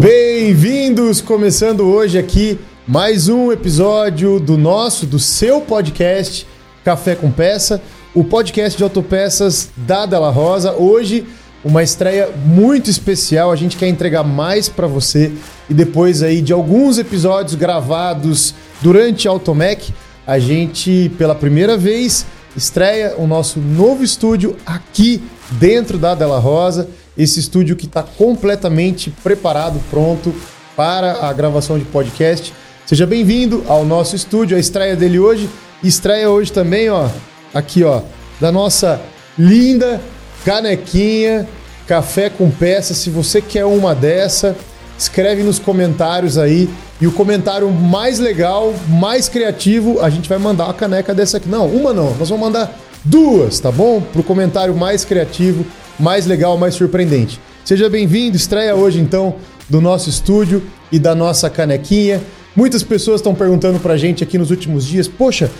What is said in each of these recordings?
Bem-vindos! Começando hoje aqui mais um episódio do nosso, do seu podcast Café com Peça, o podcast de autopeças da Della Rosa. Hoje, uma estreia muito especial. A gente quer entregar mais para você e depois aí de alguns episódios gravados durante Automec, a gente pela primeira vez estreia o nosso novo estúdio aqui dentro da Della Rosa. Esse estúdio que está completamente preparado, pronto para a gravação de podcast. Seja bem-vindo ao nosso estúdio, a estreia dele hoje. Estreia hoje também, ó, aqui, ó, da nossa linda canequinha, café com peça. Se você quer uma dessa, escreve nos comentários aí. E o comentário mais legal, mais criativo, a gente vai mandar uma caneca dessa aqui. Não, uma não, nós vamos mandar duas, tá bom? Pro comentário mais criativo, mais legal, mais surpreendente. Seja bem-vindo, estreia hoje então do nosso estúdio e da nossa canequinha. Muitas pessoas estão perguntando pra gente aqui nos últimos dias, poxa,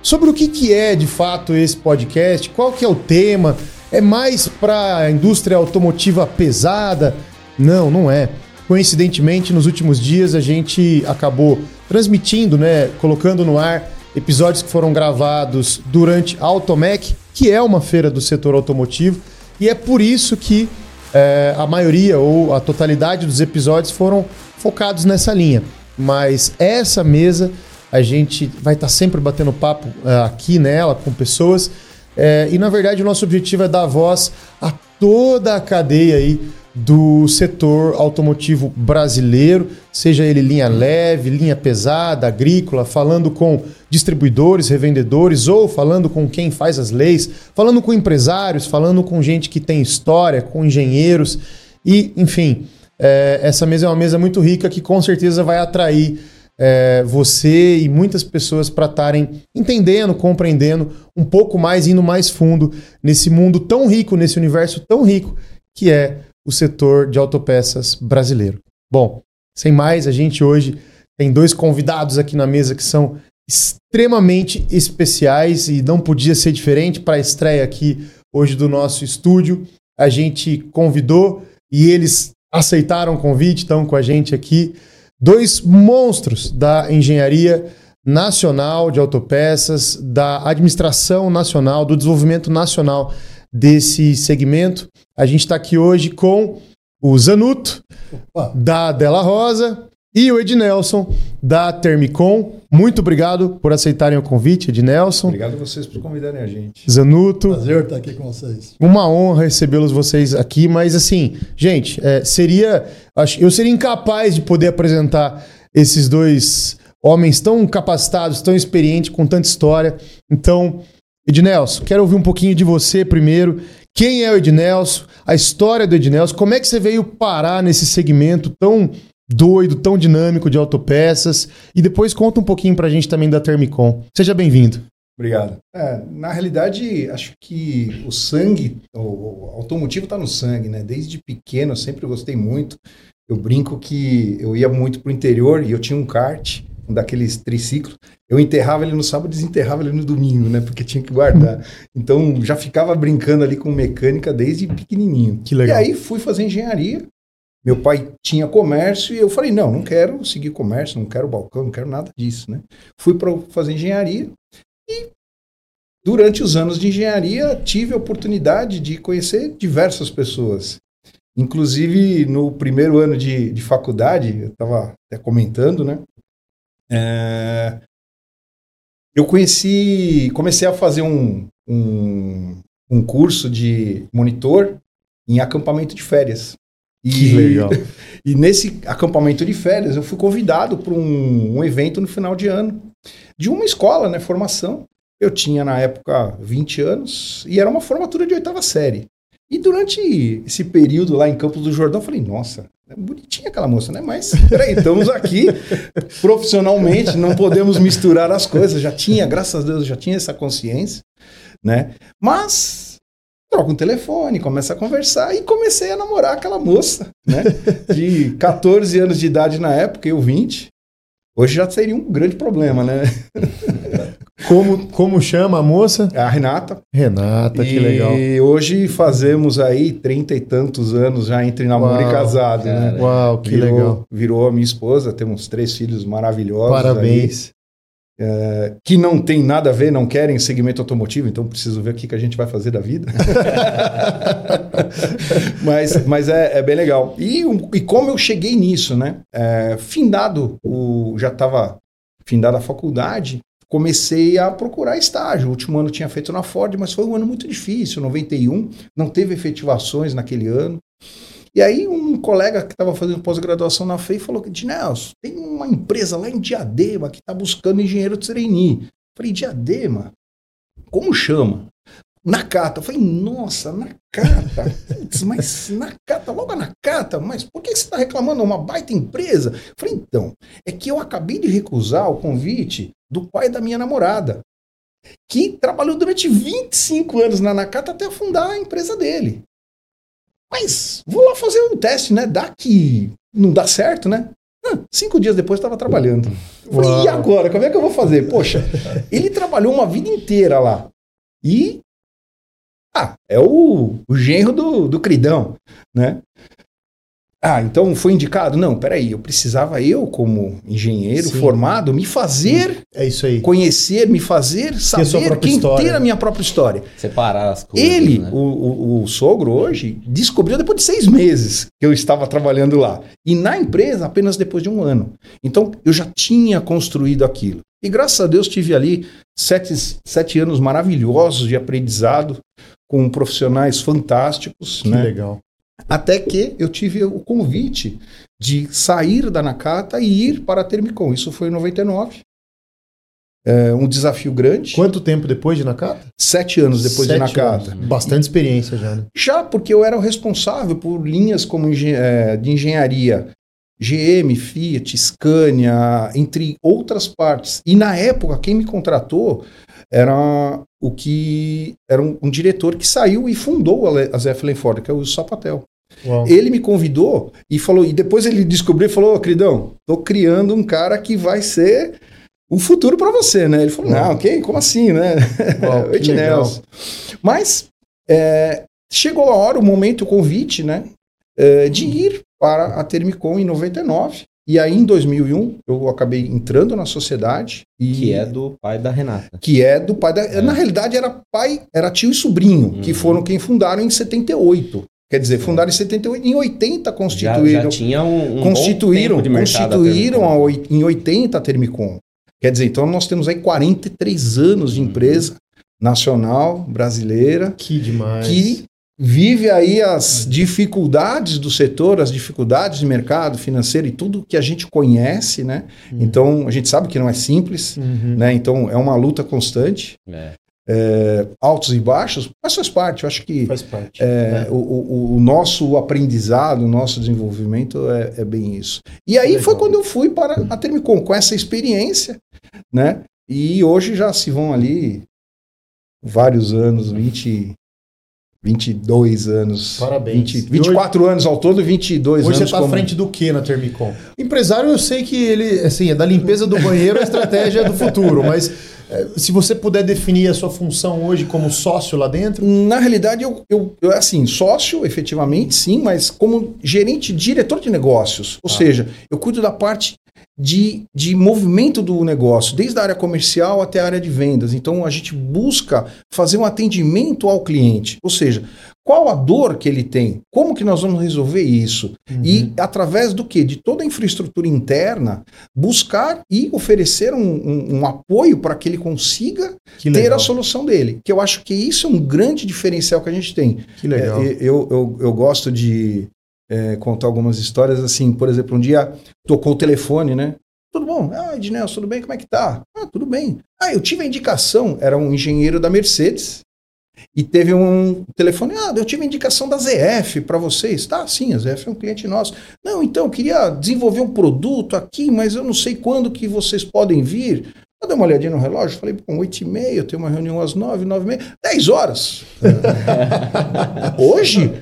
sobre o que, que é de fato esse podcast, qual que é o tema, é mais para a indústria automotiva pesada? Não, não é. Coincidentemente, nos últimos dias a gente acabou transmitindo, né, colocando no ar episódios que foram gravados durante a Automec, que é uma feira do setor automotivo, e é por isso que é, a maioria ou a totalidade dos episódios foram focados nessa linha. Mas essa mesa a gente vai estar tá sempre batendo papo é, aqui nela com pessoas. É, e na verdade o nosso objetivo é dar voz a toda a cadeia aí do setor automotivo brasileiro, seja ele linha leve, linha pesada, agrícola, falando com distribuidores, revendedores ou falando com quem faz as leis, falando com empresários, falando com gente que tem história, com engenheiros. E, enfim, é, essa mesa é uma mesa muito rica que com certeza vai atrair é, você e muitas pessoas para estarem entendendo, compreendendo um pouco mais, indo mais fundo nesse mundo tão rico, nesse universo tão rico que é o setor de autopeças brasileiro. Bom, sem mais, a gente hoje tem dois convidados aqui na mesa que são extremamente especiais e não podia ser diferente para a estreia aqui hoje do nosso estúdio. A gente convidou e eles aceitaram o convite, estão com a gente aqui. Dois monstros da engenharia nacional de autopeças, da administração nacional, do desenvolvimento nacional desse segmento. A gente está aqui hoje com o Zanuto, Opa. da Della Rosa, e o Ednelson, da Termicom. Muito obrigado por aceitarem o convite, Ednelson. Obrigado a vocês por convidarem a gente. Zanuto. Prazer estar aqui com vocês. Uma honra recebê-los vocês aqui, mas assim, gente, é, seria. Acho, eu seria incapaz de poder apresentar esses dois homens tão capacitados, tão experientes, com tanta história. Então, Ednelson, quero ouvir um pouquinho de você primeiro. Quem é o Ednelson? A história do Ednelson? Como é que você veio parar nesse segmento tão doido, tão dinâmico de autopeças? E depois conta um pouquinho pra gente também da Termicom. Seja bem-vindo. Obrigado. É, na realidade, acho que o sangue, o, o automotivo está no sangue, né? Desde pequeno eu sempre gostei muito. Eu brinco que eu ia muito pro interior e eu tinha um kart um daqueles triciclos. Eu enterrava ele no sábado desenterrava ele no domingo, né? Porque tinha que guardar. Então já ficava brincando ali com mecânica desde pequenininho. Que legal. E aí fui fazer engenharia. Meu pai tinha comércio e eu falei: não, não quero seguir comércio, não quero balcão, não quero nada disso, né? Fui para fazer engenharia e durante os anos de engenharia tive a oportunidade de conhecer diversas pessoas. Inclusive, no primeiro ano de, de faculdade, eu estava até comentando, né? É, eu conheci, comecei a fazer um, um, um curso de monitor em acampamento de férias. E, que legal. e nesse acampamento de férias eu fui convidado para um, um, evento no final de ano de uma escola, né, formação. Eu tinha na época 20 anos e era uma formatura de oitava série. E durante esse período lá em Campos do Jordão, eu falei, nossa, bonitinha aquela moça, né? Mas peraí, estamos aqui profissionalmente, não podemos misturar as coisas. Já tinha, graças a Deus, já tinha essa consciência, né? Mas troca um telefone, começa a conversar e comecei a namorar aquela moça, né? De 14 anos de idade na época, eu 20. Hoje já seria um grande problema, né? Como, como chama a moça? A Renata. Renata, que e legal. E hoje fazemos aí trinta e tantos anos já entre namoro Uau, e casado, né? Uau, que virou, legal. Virou a minha esposa, temos três filhos maravilhosos. Parabéns. aí, é, que não tem nada a ver, não querem segmento automotivo, então preciso ver o que, que a gente vai fazer da vida. mas mas é, é bem legal. E, e como eu cheguei nisso, né? É, findado, o, já estava findada a faculdade, comecei a procurar estágio. O último ano tinha feito na Ford, mas foi um ano muito difícil, 91, não teve efetivações naquele ano. E aí um colega que estava fazendo pós-graduação na FEI falou que, Nelson, tem uma empresa lá em Diadema que está buscando engenheiro de trainee. Falei, Diadema? Como chama? Nakata. Eu falei, nossa, Nakata. Putz, mas Nakata, logo a Nakata, mas por que você está reclamando? É uma baita empresa. Falei, então, é que eu acabei de recusar o convite do pai da minha namorada, que trabalhou durante 25 anos na Nakata até fundar a empresa dele. Mas vou lá fazer um teste, né? Dá que não dá certo, né? Ah, cinco dias depois estava trabalhando. Falei, e agora? Como é que eu vou fazer? Poxa, ele trabalhou uma vida inteira lá. E. Ah, é o, o genro do, do Cridão, né? Ah, então foi indicado? Não, peraí, eu precisava eu, como engenheiro Sim. formado, me fazer É isso aí. conhecer, me fazer sua saber própria quem história. ter a minha própria história. Separar as coisas. Ele, né? o, o, o sogro hoje, descobriu depois de seis meses que eu estava trabalhando lá. E na empresa, apenas depois de um ano. Então, eu já tinha construído aquilo. E graças a Deus tive ali sete, sete anos maravilhosos de aprendizado com profissionais fantásticos. Que né? legal. Até que eu tive o convite de sair da Nakata e ir para a Termicom. Isso foi em 99. É um desafio grande. Quanto tempo depois de Nakata? Sete anos depois Sete de Nakata. anos. Bastante experiência já, né? Já porque eu era o responsável por linhas como engen- eh, de engenharia GM, Fiat, Scania, entre outras partes. E na época, quem me contratou era o que era um, um diretor que saiu e fundou a, a Zeppelin Ford, que é o Sapatel. Uau. Ele me convidou e falou, e depois ele descobriu e falou: Ô, queridão, tô criando um cara que vai ser o futuro para você, né? Ele falou: Uau. Não, ok, como assim, né? Uau, Ed. Nelson. Mas é, chegou a hora, o momento, o convite, né? é, de ir para a Termicom em 99. E aí, em 2001, eu acabei entrando na sociedade. E, Que é do pai da Renata. que é do pai da. É. Na realidade, era pai, era tio e sobrinho, que Uhum. foram quem fundaram em 78. Quer dizer, fundaram em 78, em 80 Já, constituíram já tinha um, um constituíram, bom tempo de mercado a constituíram a oi- em 80 a Termicom. Quer dizer, então nós temos aí 43 anos de Uhum. empresa nacional, brasileira, Que demais. que vive aí as dificuldades do setor, as dificuldades de mercado financeiro e tudo que a gente conhece, né? Uhum. Então, a gente sabe que não é simples, Uhum. né? Então, é uma luta constante, É. altos e baixos, mas faz parte. Eu acho que Faz parte. é, o, o- o nosso aprendizado, o nosso desenvolvimento é, é bem isso. E aí Legal. foi quando eu fui para a Termicom, com essa experiência, né? E hoje já se vão ali vários anos, 20, 22 anos. Parabéns. 20, E 24 anos ao todo, 22 Hoje você anos. está à frente do que na Termicom? Empresário, eu sei que ele, assim, é da limpeza do banheiro a estratégia do futuro, mas eh, se você puder definir a sua função hoje como sócio lá dentro, Na realidade, eu, eu, eu, assim, sócio, efetivamente, sim, mas como gerente, diretor de negócios. Ou Ah. seja, eu cuido da parte de, de movimento do negócio, desde a área comercial até a área de vendas. Então, a gente busca fazer um atendimento ao cliente. Ou seja, qual a dor que ele tem? Como que nós vamos resolver isso? Uhum. E através do quê? De toda a infraestrutura interna, buscar e oferecer um, um- um apoio para que ele consiga que ter a solução dele. Que eu acho que isso é um grande diferencial que a gente tem. Que legal. É, eu, eu, eu gosto de é, contar algumas histórias assim, por exemplo, um dia tocou o telefone, né? Tudo bom? Ah, Ednelson, tudo bem? Como é que tá? Ah, tudo bem. Ah, eu tive a indicação, era um engenheiro da Mercedes, e teve um telefone, ah, eu tive indicação da ZF para vocês. Tá, sim, a ZF é um cliente nosso. Não, então, eu queria desenvolver um produto aqui, mas eu não sei quando que vocês podem vir. Eu dei uma olhadinha no relógio, falei, bom, 8 e meia, eu tenho uma reunião às 9, 9 e meia, 10 horas. hoje?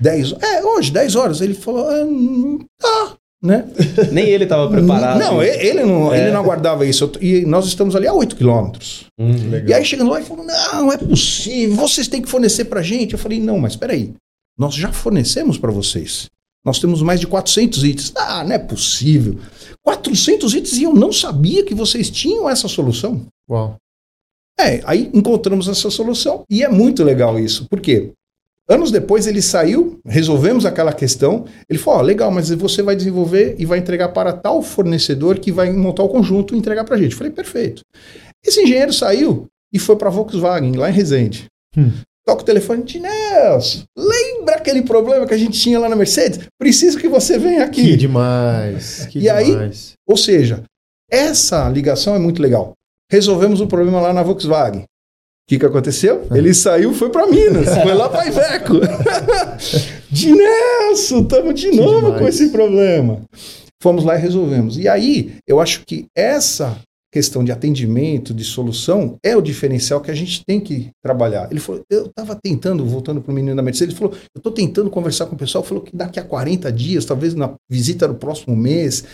10 É, hoje, 10 horas. Ele falou, ah, hum, tá, né? Nem ele tava preparado. Não, ele não, É. ele não aguardava isso. E nós estamos ali a 8 quilômetros. Legal. E aí chegando lá e falou: não, é possível, vocês têm que fornecer pra gente. Eu falei: não, mas espera aí. Nós já fornecemos para vocês. Nós temos mais de 400 itens. Ah, não é possível. 400 itens e eu não sabia que vocês tinham essa solução. Uau. É, aí encontramos essa solução e é muito legal isso. Por quê? Anos depois ele saiu, resolvemos aquela questão. Ele falou: ó, legal, mas você vai desenvolver e vai entregar para tal fornecedor que vai montar o conjunto e entregar para a gente. Eu falei: perfeito. Esse engenheiro saiu e foi para a Volkswagen, lá em Resende. Hum. Toca o telefone de Nelson. Lembra aquele problema que a gente tinha lá na Mercedes? Preciso que você venha aqui. Que demais. Que E aí- demais. Ou seja, essa ligação é muito legal. Resolvemos o problema lá na Volkswagen. O que, que aconteceu? Ele saiu foi para Minas, foi lá para Iveco. de Nelson, estamos de Que novo demais. com esse problema. Fomos lá e resolvemos. E aí, eu acho que essa questão de atendimento, de solução, é o diferencial que a gente tem que trabalhar. Ele falou, eu estava tentando, voltando para o menino da Mercedes, ele falou, eu estou tentando conversar com o pessoal, falou que daqui a 40 dias, talvez na visita do próximo mês.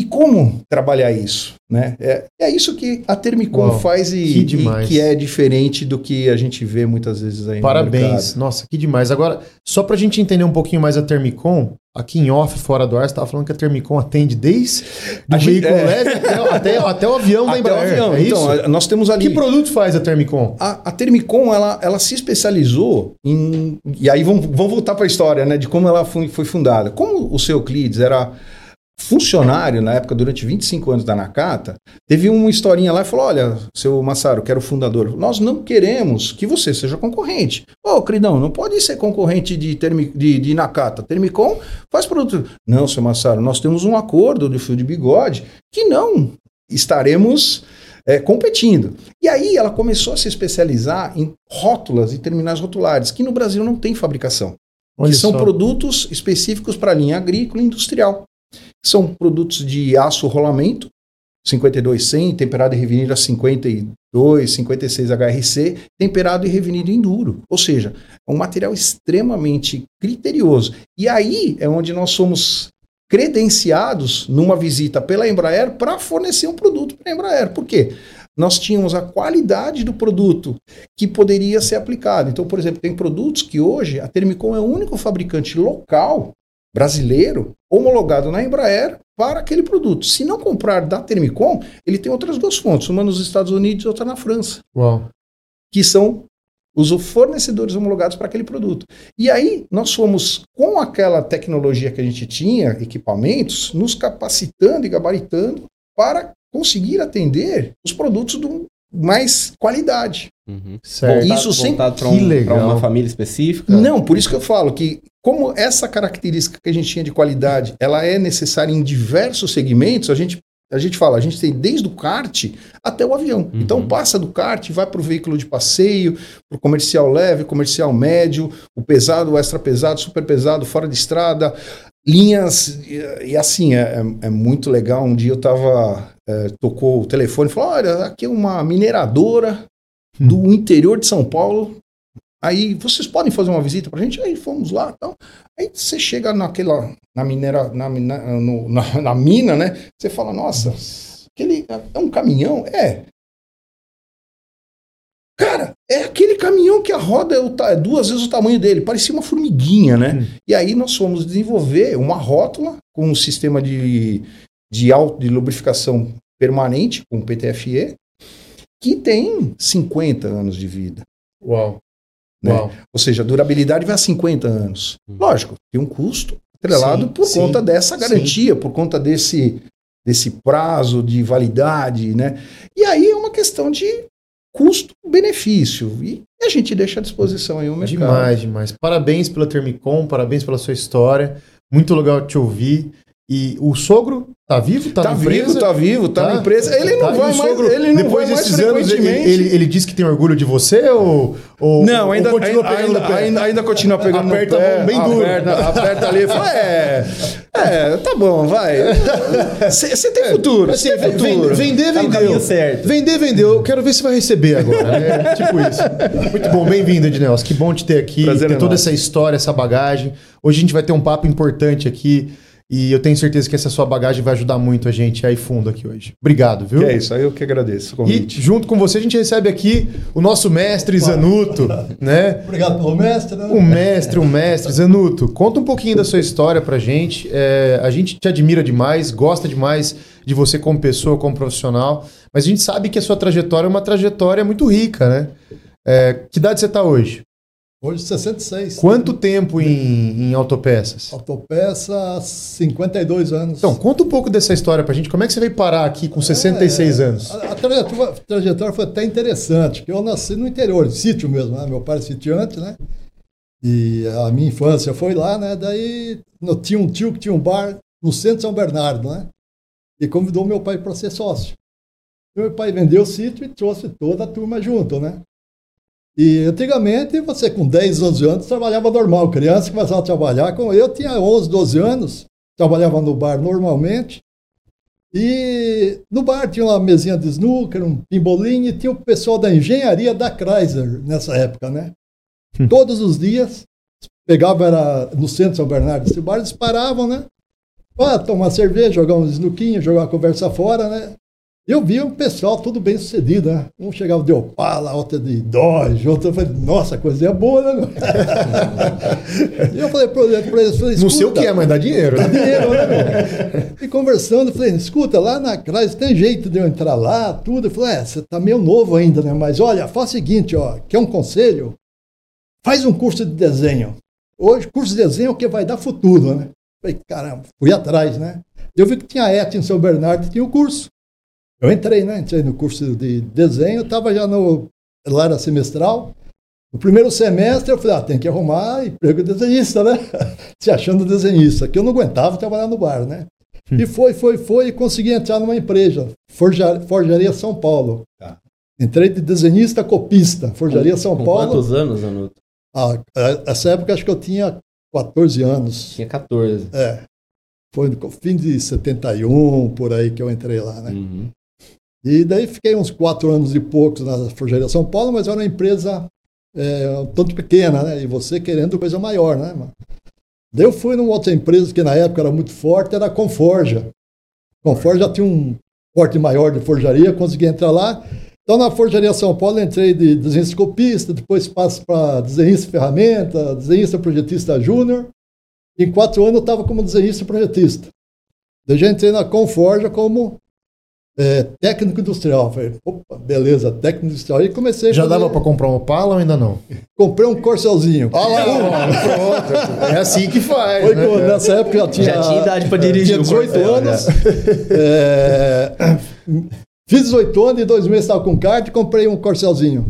E como trabalhar isso? Né? É, é isso que a Termicom Uau, faz e, que e que é diferente do que a gente vê muitas vezes aí no Parabéns. mercado. Nossa, que demais. Agora, só pra gente entender um pouquinho mais a Termicom, aqui em off, fora do ar, você tava falando que a Termicom atende desde do A gente- veículo é. leve até, até, até o avião da Embraer. avião. É então, isso? a- nós temos ali... Que produto faz a Termicom? A, a Termicom, ela, ela se especializou em. E aí vamos, vamos voltar para a história, né? De como ela foi, foi fundada. Como o seu Euclides era funcionário na época, durante 25 anos da Nakata, teve uma historinha lá e falou: Olha, seu Massaro, que era o fundador, nós não queremos que você seja concorrente. Ô, queridão, não pode ser concorrente de, termi, de, de Nakata. Termicom faz produto. Não, seu Massaro, nós temos um acordo do fio de bigode que não estaremos é, competindo. E aí ela começou a se especializar em rótulas e terminais rotulares, que no Brasil não tem fabricação. Olha que são só. produtos específicos para a linha agrícola e industrial. São produtos de aço rolamento, 5200, temperado e revenido a 52, 56 HRC, temperado e revenido em duro. Ou seja, é um material extremamente criterioso. E aí é onde nós somos credenciados numa visita pela Embraer para fornecer um produto para a Embraer. Por quê? Nós tínhamos a qualidade do produto que poderia ser aplicado. Então, por exemplo, tem produtos que hoje a Termicom é o único fabricante local brasileiro homologado na Embraer para aquele produto. Se não comprar da Termicom, ele tem outras duas fontes, uma nos Estados Unidos e outra na França Uau. que são os fornecedores homologados para aquele produto. E aí nós fomos, com aquela tecnologia que a gente tinha, equipamentos, nos capacitando e gabaritando para conseguir atender os produtos com mais qualidade. Uhum. Certo. Isso Voltado- sem- voltado um, legal. pra uma família específica. Não, por isso que eu falo que como essa característica que a gente tinha de qualidade, ela é necessária em diversos segmentos, a gente a gente fala, a gente tem desde o kart até o avião. Uhum. Então passa do kart, vai para o veículo de passeio, para o comercial leve, comercial médio, o pesado, o extra pesado, super pesado, fora de estrada, linhas e, e assim é, é- é muito legal. Um dia eu tava é, tocou o telefone e falou: olha, aqui é uma mineradora do interior de São Paulo. Aí vocês podem fazer uma visita pra gente? Aí fomos lá, então. Aí você chega naquela na minera na, mina- no- na, na mina, né? Você fala, nossa, aquele é um caminhão, é. Cara, é aquele caminhão que a roda é, o é duas vezes o tamanho dele, parecia uma formiguinha, né? Hum. E aí nós fomos desenvolver uma rótula com um sistema de, de, auto, de lubrificação permanente, com PTFE, que tem 50 anos de vida. Uau. Né? Ou seja, a durabilidade vai a 50 anos. Uhum. Lógico, tem um custo atrelado Sim, por sim, conta dessa sim. garantia, por conta desse, desse prazo de validade, né? E aí é uma questão de custo-benefício. E a gente deixa à disposição aí o mercado. Demais, demais. Parabéns pela Termicom, parabéns pela sua história. Muito legal te ouvir. E o sogro tá vivo? Tá, Tá na vivo, empresa? tá vivo, tá, na empresa. Ele não Tá, e vai o mais, sogro, ele não depois vai mais desses anos, ele, ele, ele disse que tem orgulho de você ou, ou Não, ou ainda, continua ainda, ainda, ainda, ainda continua pegando Aperta no a pé, mão bem duro. Aperta, aperta ali e fala, é, é, tá bom, vai. Você tem futuro, Assim, você tem ven- futuro. vender, Tá vendeu. caminho certo. Vender, vendeu. Eu quero ver se vai receber agora. É tipo isso. Muito bom, bem-vindo, Ednelson. Que bom te ter aqui, Prazer ter é toda nosso. essa história, essa bagagem. Hoje a gente vai ter um papo importante aqui. E eu tenho certeza que essa sua bagagem vai ajudar muito a gente aí fundo aqui hoje. Obrigado, viu? Que é isso, aí eu que agradeço o E convite. junto com você a gente recebe aqui o nosso mestre Zanuto, né? Obrigado pelo mestre. Né? O mestre, o mestre. Zanuto, conta um pouquinho da sua história pra gente. É, a gente te admira demais, gosta demais de você como pessoa, como profissional, mas a gente sabe que a sua trajetória é uma trajetória muito rica, né? É, que idade você tá hoje? Hoje 66. Quanto tempo em, em autopeças? Autopeça, 52 anos. Então, conta um pouco dessa história pra gente. Como é que você veio parar aqui com 66 É, anos? A, a trajetória, a trajetória foi até interessante, porque eu nasci no interior, sítio mesmo, né? Meu pai é sitiante, né? E a minha infância foi lá, né? Daí eu tinha um tio que tinha um bar no centro de São Bernardo, né? E convidou meu pai para ser sócio. Meu pai vendeu o sítio e trouxe toda a turma junto, né? E antigamente, você com 10, 11 anos trabalhava normal. Criança começava a trabalhar. Com eu tinha 11, 12 anos, trabalhava no bar normalmente. E no bar tinha uma mesinha de snooker, um pimbolinho, e tinha o pessoal da engenharia da Chrysler nessa época, né? Todos os dias, pegava era no centro de São Bernardo, esse bar, eles paravam, né? Para tomar cerveja, jogar um snookinho, jogar uma conversa fora, né? Eu via um pessoal tudo bem sucedido, né? Um chegava de Opala, outro de Dodge, outro eu falei, nossa, coisinha boa, né? e eu falei para eles, falei, Não sei o "Escuta, que é, mas dá dinheiro. Dá né? dinheiro, né? E conversando, falei, escuta, lá na Chrysler tem jeito de eu entrar lá, tudo. Eu falei, é, você tá meio novo ainda, né? Mas olha, faz o seguinte, ó, quer um conselho? Faz um curso de desenho. Hoje, curso de desenho é o que vai dar futuro, né? Falei, caramba, fui atrás, né? Eu vi que tinha a ET em São Bernardo e tinha o curso. Eu entrei, né? Entrei no curso de desenho, estava já no. Lá era semestral. No primeiro semestre eu falei, ah, tem que arrumar emprego de desenhista, né? Se achando desenhista, que eu não aguentava trabalhar no bar, né? E foi, foi, foi, e consegui entrar numa empresa, Forja- Forjaria São Paulo. Tá. Entrei de desenhista copista, Forjaria São Com Paulo. quantos anos, Anuto? Ah, essa época acho que eu tinha 14 anos. Tinha 14. É. Foi no fim de 71, por aí que eu entrei lá, né? Uhum. E daí fiquei uns quatro anos e poucos na Forjaria São Paulo, mas era uma empresa é, um tanto pequena, né? E você querendo coisa maior, né? Daí eu fui numa outra empresa que na época era muito forte, era a Conforja. Conforja tinha um porte maior de forjaria, consegui entrar lá. Então na Forjaria São Paulo entrei de desenhista copista, depois passo para desenhista de ferramenta, desenhista projetista júnior. Em quatro anos eu estava como desenhista projetista. Daí já entrei na Conforja como é, técnico industrial. Falei, opa, beleza, técnico industrial. E comecei a Já fazer- dava pra comprar um Opala ou ainda não? Comprei um Corcelzinho. Olha lá, pronto. É assim que faz. Foi né, nessa época eu já tinha. Já tinha idade pra dirigir Tinha o 18 Corcel, anos. É, fiz 18 anos e dois meses estava com kart e comprei um Corcelzinho.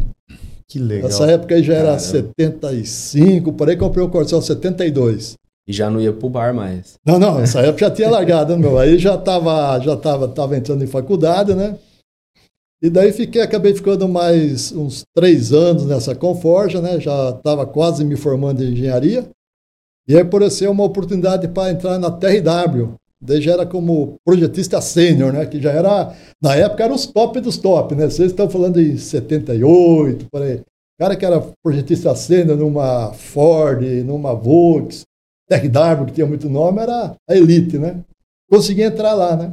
Que legal. Nessa época aí já era Caramba. 75, por aí comprei o Corcel 72. E já não ia pro bar mais. Não, não, nessa época já tinha largado, meu. Aí já estava já tava, tava entrando em faculdade, né? E daí fiquei, acabei ficando mais uns três anos nessa Conforja, né? Já estava quase me formando em engenharia. E aí apareceu uma oportunidade para entrar na TRW. Daí já era como projetista sênior, né? Que já era, na época, era os top dos top, né? Vocês estão falando em 78, por aí. Cara que era projetista sênior numa Ford, numa Volks, TRW, que tinha muito nome, era a elite, né? Consegui entrar lá, né?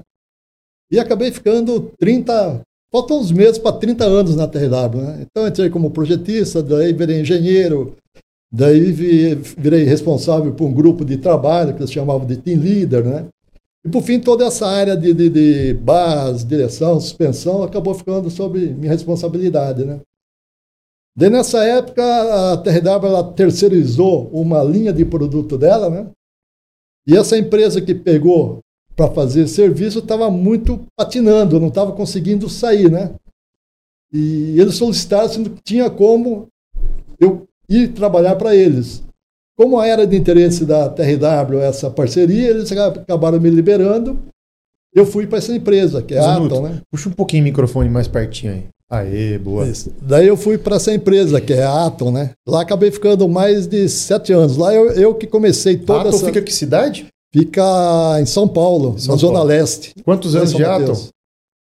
E acabei ficando 30, faltam uns meses para 30 anos na TRW, né? Então entrei como projetista, daí virei engenheiro, daí vi- virei responsável por um grupo de trabalho que eles chamavam de team leader, né? E por fim, toda essa área de, de, de direção, suspensão, acabou ficando sob minha responsabilidade, né? Daí nessa época, a TRW ela terceirizou uma linha de produto dela, né? E essa empresa que pegou para fazer serviço estava muito patinando, não estava conseguindo sair, né? E eles solicitaram se tinha como eu ir trabalhar para eles. Como era de interesse da TRW essa parceria, eles acabaram me liberando. Eu fui para essa empresa, que é a Atom, né? Puxa um pouquinho o microfone mais pertinho aí. Aê, boa. Isso. Daí eu fui para essa empresa, que é a Atom, né? Lá acabei ficando mais de sete anos. Lá eu, eu que comecei toda Atom essa... fica que cidade? Fica em São Paulo, São na Zona Paulo. Leste. Quantos anos São de. Atom?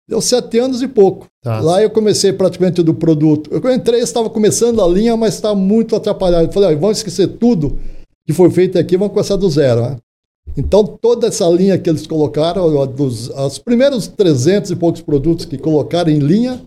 Deu sete anos e pouco. Tá. Lá eu comecei praticamente do produto. Eu entrei, estava começando a linha, mas estava muito atrapalhado. Eu falei, "Ó, vamos esquecer tudo que foi feito aqui, vamos começar do zero. Né? Então, toda essa linha que eles colocaram, dos, os primeiros 300 e poucos produtos que colocaram em linha,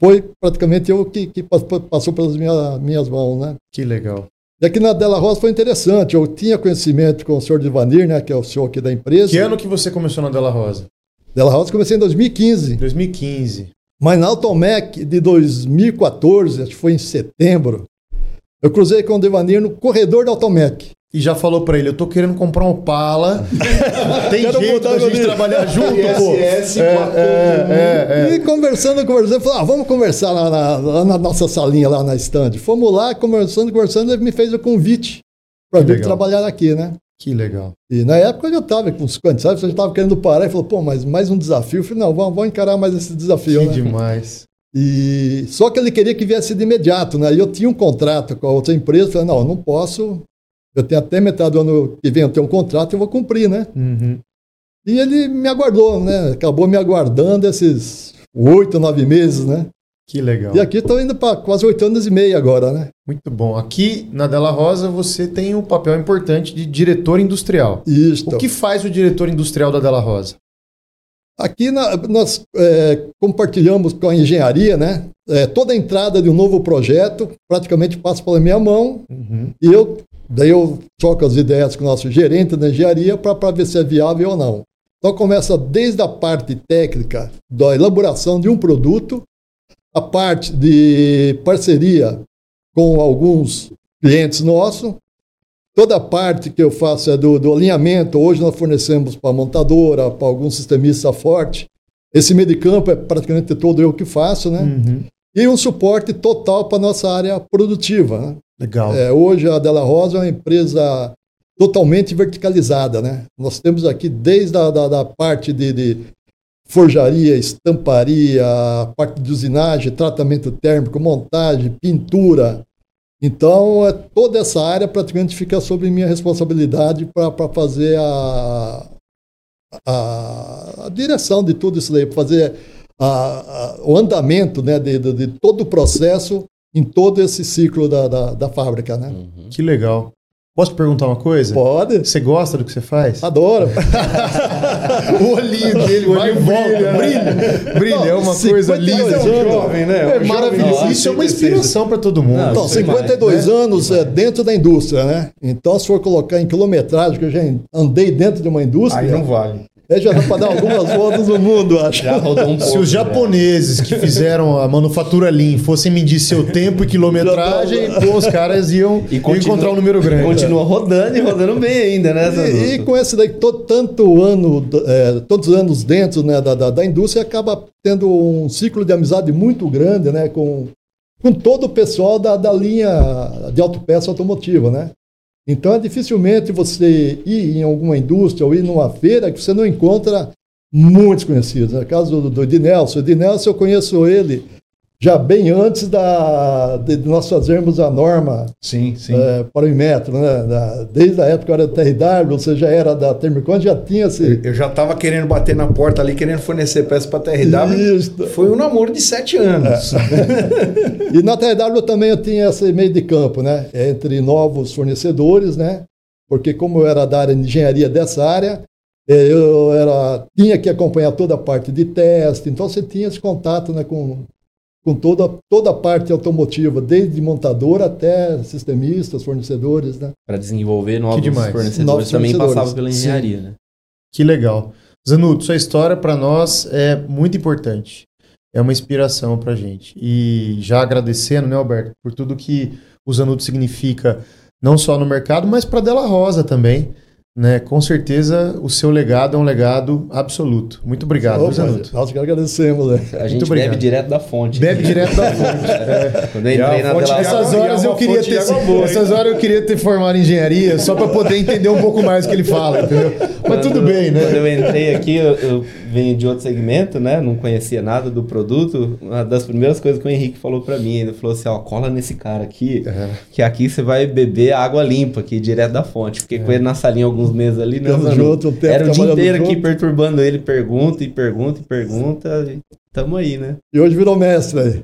foi praticamente eu que, que passou pelas minha, minhas mãos, né? Que legal. E aqui na Della Rosa foi interessante, eu tinha conhecimento com o senhor Divanir, né, que é o senhor aqui da empresa. Que ano que você começou na Della Rosa? Della Rosa comecei em 2015. 2015. Mas na Automec de 2014, acho que foi em setembro, eu cruzei com o Devanir no corredor da Automec. E já falou pra ele, eu tô querendo comprar um Opala. Tem Quero jeito da gente trabalhar junto, pô. ISS, É, é, é, é. E conversando, conversando, falou, ah, vamos conversar lá na, lá na nossa salinha, lá na stand. Fomos lá, conversando, conversando, ele me fez o convite para vir trabalhar aqui, né? Que legal. E na época eu já estava com 50, sabe? Eu já estava querendo parar e falou, pô, mas mais um desafio. Eu falei, não, vamos, vamos encarar mais esse desafio, Que né? demais. E só que ele queria que viesse de imediato, né? E eu tinha um contrato com a outra empresa, falei, não, eu não posso. Eu tenho até metade do ano que vem eu tenho um contrato, eu vou cumprir, né? Uhum. E ele me aguardou, né? Acabou me aguardando esses oito, nove meses, né? Que legal. E aqui estou indo para quase oito anos e meio agora, né? Muito bom. Aqui na Della Rosa você tem um papel importante de diretor industrial. Isto. O que faz o diretor industrial da Della Rosa? Aqui na- nós é, compartilhamos com a engenharia, né? É, toda a entrada de um novo projeto praticamente passa pela minha mão Uhum. e eu daí eu troco as ideias com o nosso gerente da engenharia para ver se é viável ou não. Então começa desde a parte técnica da elaboração de um produto, a parte de parceria com alguns clientes nossos, toda a parte que eu faço é do, do alinhamento. Hoje nós fornecemos para a montadora, para algum sistemista forte. Esse meio de campo é praticamente todo eu que faço, né? Uhum. E um suporte total para a nossa área produtiva. Né? Legal. É, hoje a Della Rosa é uma empresa totalmente verticalizada, né? Nós temos aqui desde a da, da parte de, de forjaria, estamparia, parte de usinagem, tratamento térmico, montagem, pintura. Então, é, toda essa área praticamente fica sob minha responsabilidade para fazer a, a, a direção de tudo isso daí, fazer a- a- o andamento né, de, de- de todo o processo em todo esse ciclo da, da, da fábrica, né? Que legal. Posso te perguntar uma coisa? Pode. Você gosta do que você faz? Adoro. o olhinho dele vai e volta. Brilha. Brilha. É uma 52 coisa linda. É um jovem, né? É Um maravilhoso. Isso é uma 86. inspiração para todo mundo. Não, Então, Isso é 52 né? anos é dentro da indústria, né? Então, se for colocar em quilometragem, que eu já andei dentro de uma indústria, Aí não vale. Aí já dá para dar algumas voltas no mundo, acho. Já rodou um Se pouco, os já. japoneses que fizeram a manufatura Lean fossem medir seu tempo e quilometragem, pô, os caras iam, E iam continua- encontrar um número grande. Continua rodando e rodando bem ainda, né, E, e com esse daí, to- tanto ano, é, todos os anos dentro né, da, da, da indústria, acaba tendo um ciclo de amizade muito grande né, com, com todo o pessoal da, da linha de autopeça automotiva, né? Então, é dificilmente você ir em alguma indústria ou ir numa feira que você não encontra muitos conhecidos. No caso do, do Ednelson, o Ednelson eu conheço ele já bem antes da, de nós fazermos a norma Sim, sim. é, para o Inmetro, né? Da- desde a época era TRW, você já era da Termicon, já tinha esse. Eu já tava querendo bater na porta ali, querendo fornecer peças para TRW. Isso. Foi um namoro de sete anos. E na TRW também eu tinha esse meio de campo, né? Entre novos fornecedores, né? Porque como eu era da área de engenharia dessa área, eh, eu era, tinha que acompanhar toda a parte de teste, então você tinha esse contato né, com, com toda, toda a parte automotiva, desde montador até sistemistas, fornecedores, né? Para desenvolver novos demais. fornecedores Novos também fornecedores. passava pela Sim. engenharia, né? Que legal. Zanuto, sua história para nós é muito importante. É uma inspiração para gente. E já agradecendo, né, Alberto, por tudo que o Zanuto significa, não só no mercado, mas para Della Rosa também. Né? Com certeza o seu legado é um legado absoluto. Muito obrigado, Opa, Zanuto. nós que agradecemos, né? A gente obrigado. bebe direto da fonte. Bebe direto da fonte. É. Quando eu entrei na fonte Essas horas eu queria ter boa, essas horas eu queria ter formado em engenharia só para poder entender um pouco mais o que ele fala, entendeu? Mas tudo bem, né? Quando eu entrei aqui, eu, eu vim de outro segmento, né? Não conhecia nada do produto. Uma das primeiras coisas que o Henrique falou pra mim, ele falou assim, ó, cola nesse cara aqui, que aqui você vai beber água limpa aqui, direto da fonte. Fiquei com ele na salinha alguns meses ali, né? Um tempo, Era o dia inteiro aqui junto. perturbando ele, pergunta e pergunta e pergunta. E tamo aí, né? E hoje virou mestre aí.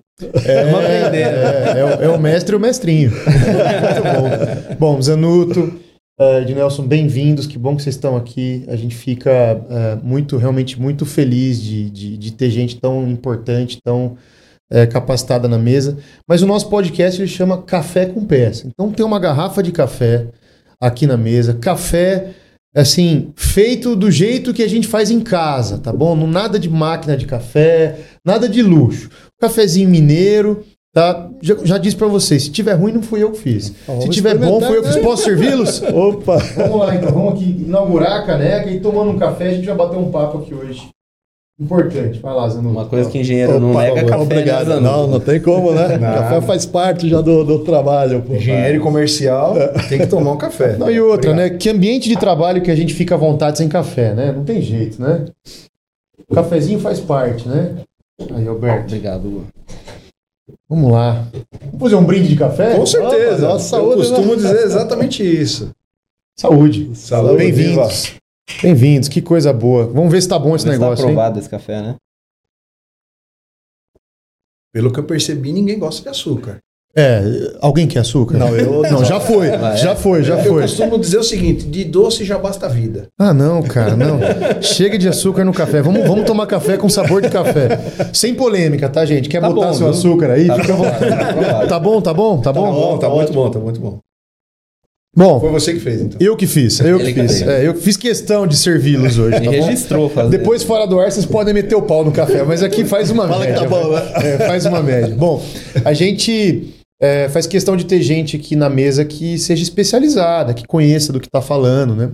É, Vamos aprender. é, é o- é o mestre e o mestrinho. Muito bom. Bom, Zanuto, Uh, Ednelson, bem-vindos, que bom que vocês estão aqui. A gente fica uh, muito, realmente muito feliz de, de, de, ter gente tão importante, tão uh, capacitada na mesa. Mas o nosso podcast ele chama Café com Peça. Então tem uma garrafa de café aqui na mesa, café assim, feito do jeito que a gente faz em casa, tá bom? Nada de máquina de café, nada de luxo. Cafezinho mineiro, Tá? Já, já disse para vocês, se tiver ruim, não fui eu que fiz. Vamos se tiver bom, fui eu que fiz. Posso servi-los? Opa! Vamos lá, então. Vamos aqui inaugurar a caneca e tomando um café, a gente vai bater um papo aqui hoje. Importante. Vai lá, Zanuto. Uma coisa que engenheiro Opa, não nega é café, né, Obrigado. Né, não, não tem como, né? Café faz parte já do, do trabalho. Pô. Engenheiro comercial é. tem que tomar um café. Não, e outra, Obrigado. né? Que ambiente de trabalho que a gente fica à vontade sem café, né? Não tem jeito, né? O cafezinho faz parte, né? Aí, Alberto. Obrigado, Lu. Vamos lá. Vamos fazer um brinde de café? Com certeza. Ah, saúde, Eu costumo né? dizer exatamente isso. Saúde. Saúde. Bem-vindos. Bem-vindos. Que coisa boa. Vamos ver se tá bom esse Mas tá negócio. Tá aprovado hein? esse café, né? Pelo que eu percebi, ninguém gosta de açúcar. É, alguém quer açúcar? Não, eu não, já foi, ah, já foi, já foi. Eu costumo dizer o seguinte: de doce já basta a vida. Ah, não, cara, não. Chega de açúcar no café. Vamos, vamos tomar café com sabor de café. Sem polêmica, tá, gente? Quer tá botar bom, seu viu? açúcar aí? Tá, Fica bom, tá, tá bom, tá bom, tá bom? Tá bom, tá muito bom, tá muito bom. Bom, foi você que fez, então. Eu que fiz, eu que fiz. É, eu fiz questão de servi-los hoje. Tá registrou, fazer. Depois, fora do ar, vocês podem meter o pau no café, mas aqui faz uma Fala média. Fala que tá bom, né? É, faz uma média. Bom, a gente é, faz questão de ter gente aqui na mesa que seja especializada, que conheça do que está falando, né?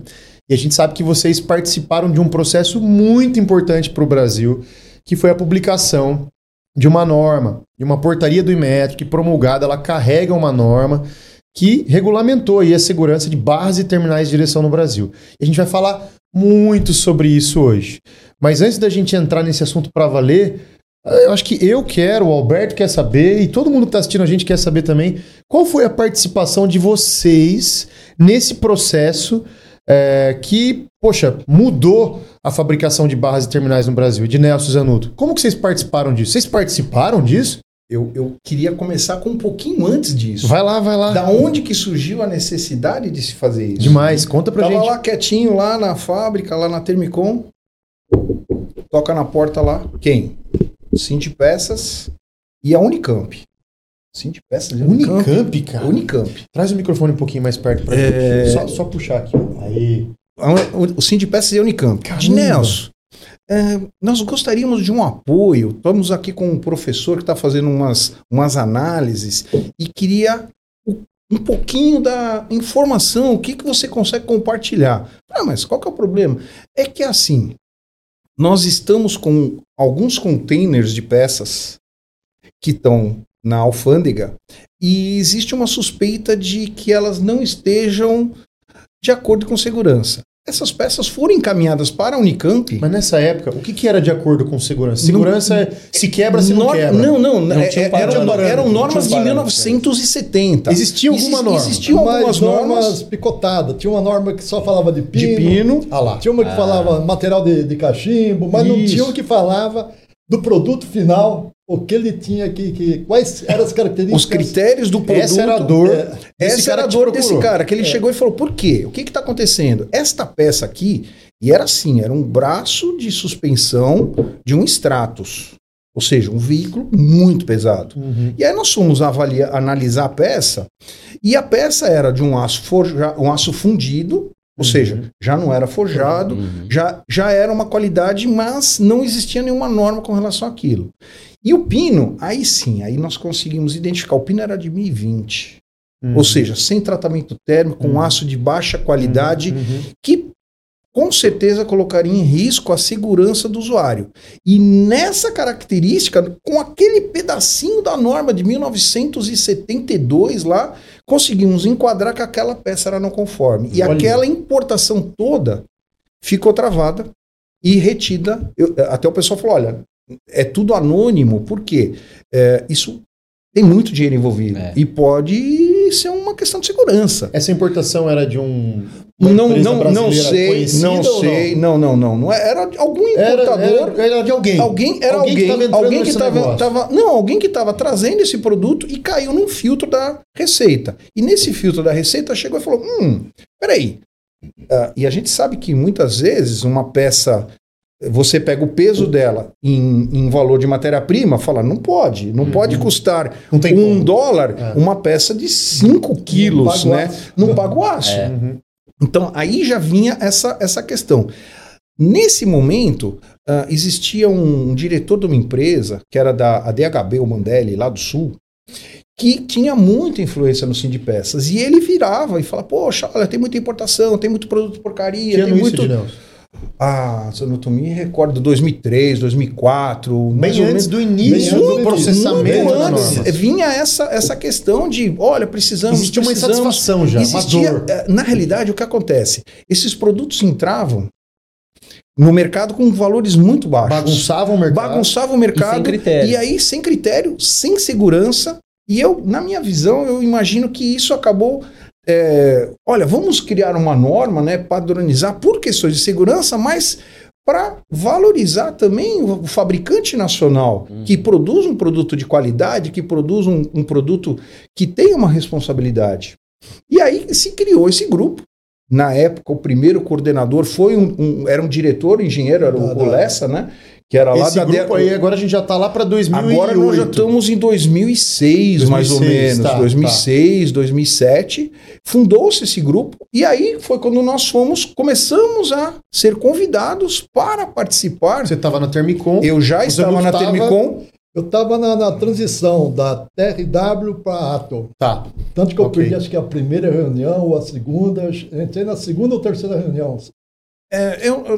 E a gente sabe que vocês participaram de um processo muito importante para o Brasil, que foi a publicação de uma norma, de uma portaria do Imetro, que promulgada, ela carrega uma norma que regulamentou a segurança de barras e terminais de direção no Brasil. E a gente vai falar muito sobre isso hoje. Mas antes da gente entrar nesse assunto para valer, eu acho que eu quero, o Alberto quer saber, e todo mundo que está assistindo a gente quer saber também, qual foi a participação de vocês nesse processo é, que, poxa, mudou a fabricação de barras e terminais no Brasil, de Nelson Zanuto. Como que vocês participaram disso? Vocês participaram disso? Eu, eu queria começar com um pouquinho antes disso. Vai lá, vai lá. Da onde que surgiu a necessidade de se fazer isso? Demais, conta pra Tava gente. Tava lá quietinho, lá na fábrica, lá na Termicom. Toca na porta lá. Quem? Cinti Peças e a Unicamp. Cinti Peças e Unicamp. Unicamp, cara. Unicamp. Traz o microfone um pouquinho mais perto pra é... Só, só puxar aqui. Aí. O Cinti Peças e a Unicamp. De Nelson. É, nós gostaríamos de um apoio. Estamos aqui com um professor que está fazendo umas, umas análises e queria um pouquinho da informação, o que, que você consegue compartilhar. Ah, mas qual que é o problema? É que assim, nós estamos com alguns containers de peças que estão na alfândega e existe uma suspeita de que elas não estejam de acordo com segurança. Essas peças foram encaminhadas para a Unicamp. Mas nessa época, o que, que era de acordo com segurança? Segurança não, é se quebra, se não quebra. Não, não. não é, eram, eram normas de 1970. Existia alguma norma? Existiam algumas normas, normas picotadas. Tinha uma norma que só falava de pino. De pino. Ah lá. Tinha uma que ah. falava material de, de cachimbo, mas Isso. não tinha uma que falava do produto final, o que ele tinha que, que quais eram as características? Os critérios do produto. Essa era a dor. É, essa era a dor desse cara, que ele é. chegou e falou: por quê? O que está acontecendo? Esta peça aqui, e era assim: era um braço de suspensão de um Stratos. Ou seja, um veículo muito pesado. Uhum. E aí nós fomos avaliar, analisar a peça, e a peça era de um aço, forja, um aço fundido, ou uhum. seja, já não era forjado, uhum. já, já era uma qualidade, mas não existia nenhuma norma com relação àquilo. E o pino, aí sim, aí nós conseguimos identificar. O pino era de 1020. Uhum. Ou seja, sem tratamento térmico, com uhum. aço de baixa qualidade, uhum. Uhum. que com certeza colocaria em risco a segurança do usuário. E nessa característica, com aquele pedacinho da norma de 1972 lá, conseguimos enquadrar que aquela peça era não conforme. E Olha. aquela importação toda ficou travada e retida. Eu, até o pessoal falou: olha, é tudo anônimo, porque é, isso tem muito dinheiro envolvido. É. E pode ser uma questão de segurança. Essa importação era de um Não, não, não sei, não sei. Não, não, não. não é- era algum Era, importador. era, era de alguém. Alguém era alguém, alguém que nesse tava, negócio. tava- não, alguém que estava trazendo esse produto e caiu num filtro da receita. E nesse filtro da receita chegou e falou: "Hum, peraí". Ah, e a gente sabe que muitas vezes uma peça você pega o peso dela em, em valor de matéria-prima, fala, não pode, não pode custar Uhum. Não um como. dólar É. uma peça de 5 quilos, né? Não paga o aço. É. Uhum. Então, aí já vinha essa, essa questão. Nesse momento, ah, existia um, diretor de uma empresa, que era da ADHB, o Mandelli, lá do Sul, que tinha muita influência no Sindipeças. E ele virava e falava, poxa, olha, tem muita importação, tem muito produto porcaria, Que tem isso, muito... Ednelson? Ah, se eu não me recordo, 2003, 2004... mais Bem antes menos. do início do processamento Muito antes, norma. vinha essa, essa questão de, olha, precisamos... Existia uma precisamos, insatisfação já, uma Existia, dor. eh, na realidade, o que acontece? Esses produtos entravam no mercado com valores muito baixos. Bagunçavam o mercado. Bagunçavam o mercado. E sem critério. E aí, sem critério, sem segurança. E eu, na minha visão, eu imagino que isso acabou. Eh, olha, vamos criar uma norma, né, padronizar por questões de segurança, mas para valorizar também o fabricante nacional que produz um produto de qualidade, que produz um, um produto que tem uma responsabilidade. E aí se criou esse grupo. Na época, o primeiro coordenador foi um, um- era um diretor, engenheiro, era o, Lessa, né? Que era lá Esse da grupo aí, agora a gente já tá lá pra 2008. Agora nós já estamos em 2006, mais ou 2006, menos. tá, 2006, 2007. Fundou-se esse grupo e aí foi quando nós fomos, começamos a ser convidados para participar. Você tava na Termicom. Eu já estava na estava- Termicom. Eu estava na, na transição da TRW para Atom. Tá. Tanto que eu Ok. perdi, acho que a primeira reunião ou a segunda. Entrei na segunda ou terceira reunião. É, eu, eu-